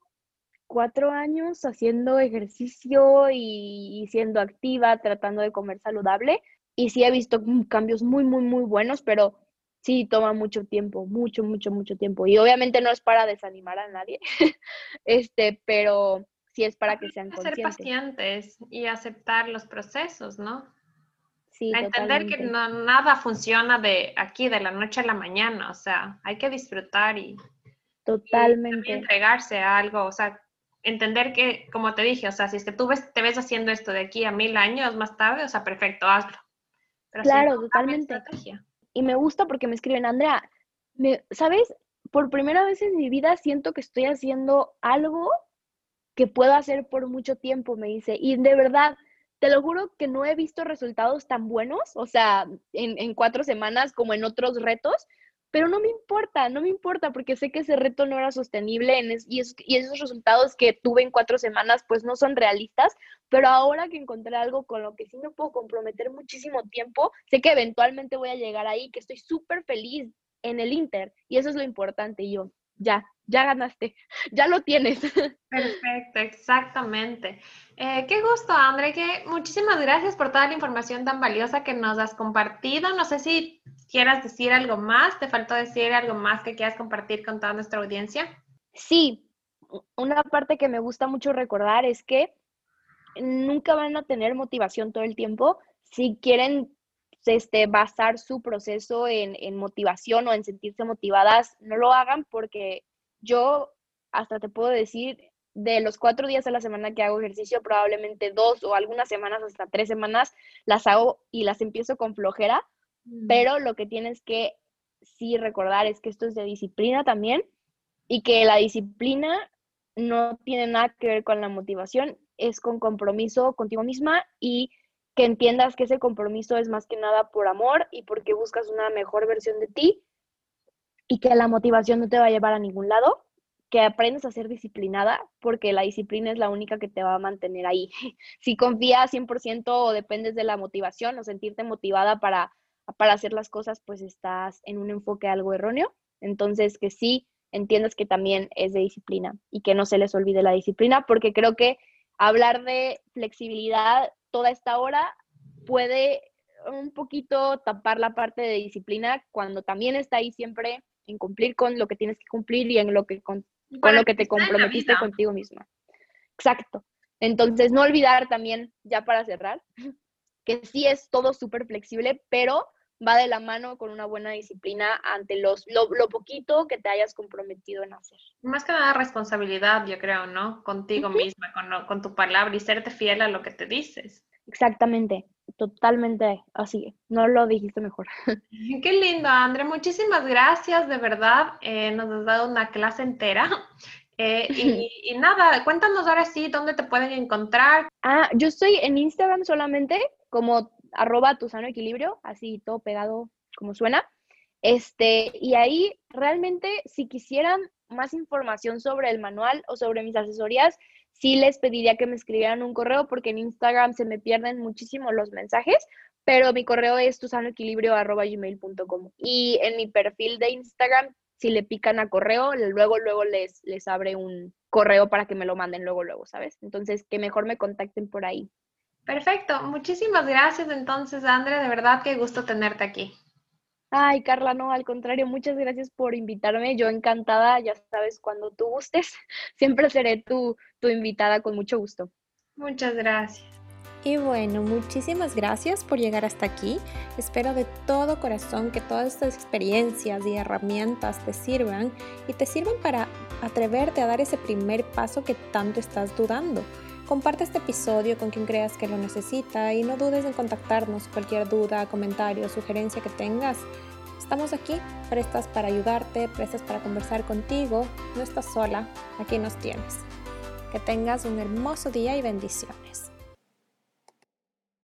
cuatro años haciendo ejercicio y, siendo activa, tratando de comer saludable. Y sí he visto cambios muy, muy, muy buenos, pero sí toma mucho tiempo, mucho, mucho, mucho tiempo. Y obviamente no es para desanimar a nadie, este, pero sí es para que sean conscientes. Ser pacientes y aceptar los procesos, ¿no? Sí, entender que no, nada funciona de aquí, de la noche a la mañana, o sea, hay que disfrutar y, totalmente entregarse a algo, o sea, entender que, como te dije, o sea, si es que tú ves, te ves haciendo esto de aquí a mil años más tarde, o sea, perfecto, hazlo. claro, totalmente. Y me gusta porque me escriben, Andrea, me, ¿sabes? Por primera vez en mi vida siento que estoy haciendo algo que puedo hacer por mucho tiempo, me dice. Y de verdad, te lo juro que no he visto resultados tan buenos, o sea, en, en cuatro semanas como en otros retos, pero no me importa, no me importa porque sé que ese reto no era sostenible y, y, esos resultados que tuve en cuatro semanas pues no son realistas, pero ahora que encontré algo con lo que sí me puedo comprometer muchísimo tiempo, sé que eventualmente voy a llegar ahí, que estoy súper feliz en el Inter y eso es lo importante yo, ya, ya ganaste, ya lo tienes. Perfecto, exactamente. Eh, qué gusto, André, que muchísimas gracias por toda la información tan valiosa que nos has compartido. No sé si quieras decir algo más, te faltó decir algo más que quieras compartir con toda nuestra audiencia. Sí, una parte que me gusta mucho recordar es que nunca van a tener motivación todo el tiempo. Si quieren este, basar su proceso en, en motivación o en sentirse motivadas, no lo hagan porque yo hasta te puedo decir, de los cuatro días a la semana que hago ejercicio, probablemente dos o algunas semanas, hasta tres semanas, las hago y las empiezo con flojera, mm. pero lo que tienes que sí recordar es que esto es de disciplina también y que la disciplina no tiene nada que ver con la motivación, es con compromiso contigo misma y que entiendas que ese compromiso es más que nada por amor y porque buscas una mejor versión de ti y que la motivación no te va a llevar a ningún lado, que aprendes a ser disciplinada, porque la disciplina es la única que te va a mantener ahí. Si confías 100% o dependes de la motivación o sentirte motivada para, para hacer las cosas, pues estás en un enfoque algo erróneo. Entonces, que sí entiendas que también es de disciplina y que no se les olvide la disciplina, porque creo que hablar de flexibilidad toda esta hora puede un poquito tapar la parte de disciplina cuando también está ahí siempre en cumplir con lo que tienes que cumplir y en lo que con, lo que te comprometiste contigo misma. Exacto. Entonces, no olvidar también, ya para cerrar, que sí es todo súper flexible, pero va de la mano con una buena disciplina ante los, lo, poquito que te hayas comprometido en hacer. Más que nada responsabilidad, yo creo, ¿no? Contigo misma, con, con tu palabra y serte fiel a lo que te dices. Exactamente totalmente así, no lo dijiste mejor. Qué lindo, André, muchísimas gracias, de verdad, eh, nos has dado una clase entera. Eh, y, nada, cuéntanos ahora sí dónde te pueden encontrar. Ah, yo estoy en Instagram solamente como arroba tu sano equilibrio, así todo pegado como suena. Este, y ahí realmente si quisieran más información sobre el manual o sobre mis asesorías, sí les pediría que me escribieran un correo porque en Instagram se me pierden muchísimo los mensajes, pero mi correo es tusanoequilibrio.com y en mi perfil de Instagram, si le pican a correo, luego, luego les, les abre un correo para que me lo manden luego, luego, ¿sabes? Entonces, que mejor me contacten por ahí. Perfecto, muchísimas gracias entonces, Andrea, de verdad qué gusto tenerte aquí. Ay, Carla, no, al contrario, muchas gracias por invitarme. Yo encantada, ya sabes, cuando tú gustes, siempre seré tu, tu invitada con mucho gusto. Muchas gracias. Y bueno, muchísimas gracias por llegar hasta aquí. Espero de todo corazón que todas estas experiencias y herramientas te sirvan y te sirvan para atreverte a dar ese primer paso que tanto estás dudando. Comparte este episodio con quien creas que lo necesita y no dudes en contactarnos cualquier duda, comentario sugerencia que tengas. Estamos aquí, prestas para ayudarte, prestas para conversar contigo. No estás sola, aquí nos tienes. Que tengas un hermoso día y bendiciones.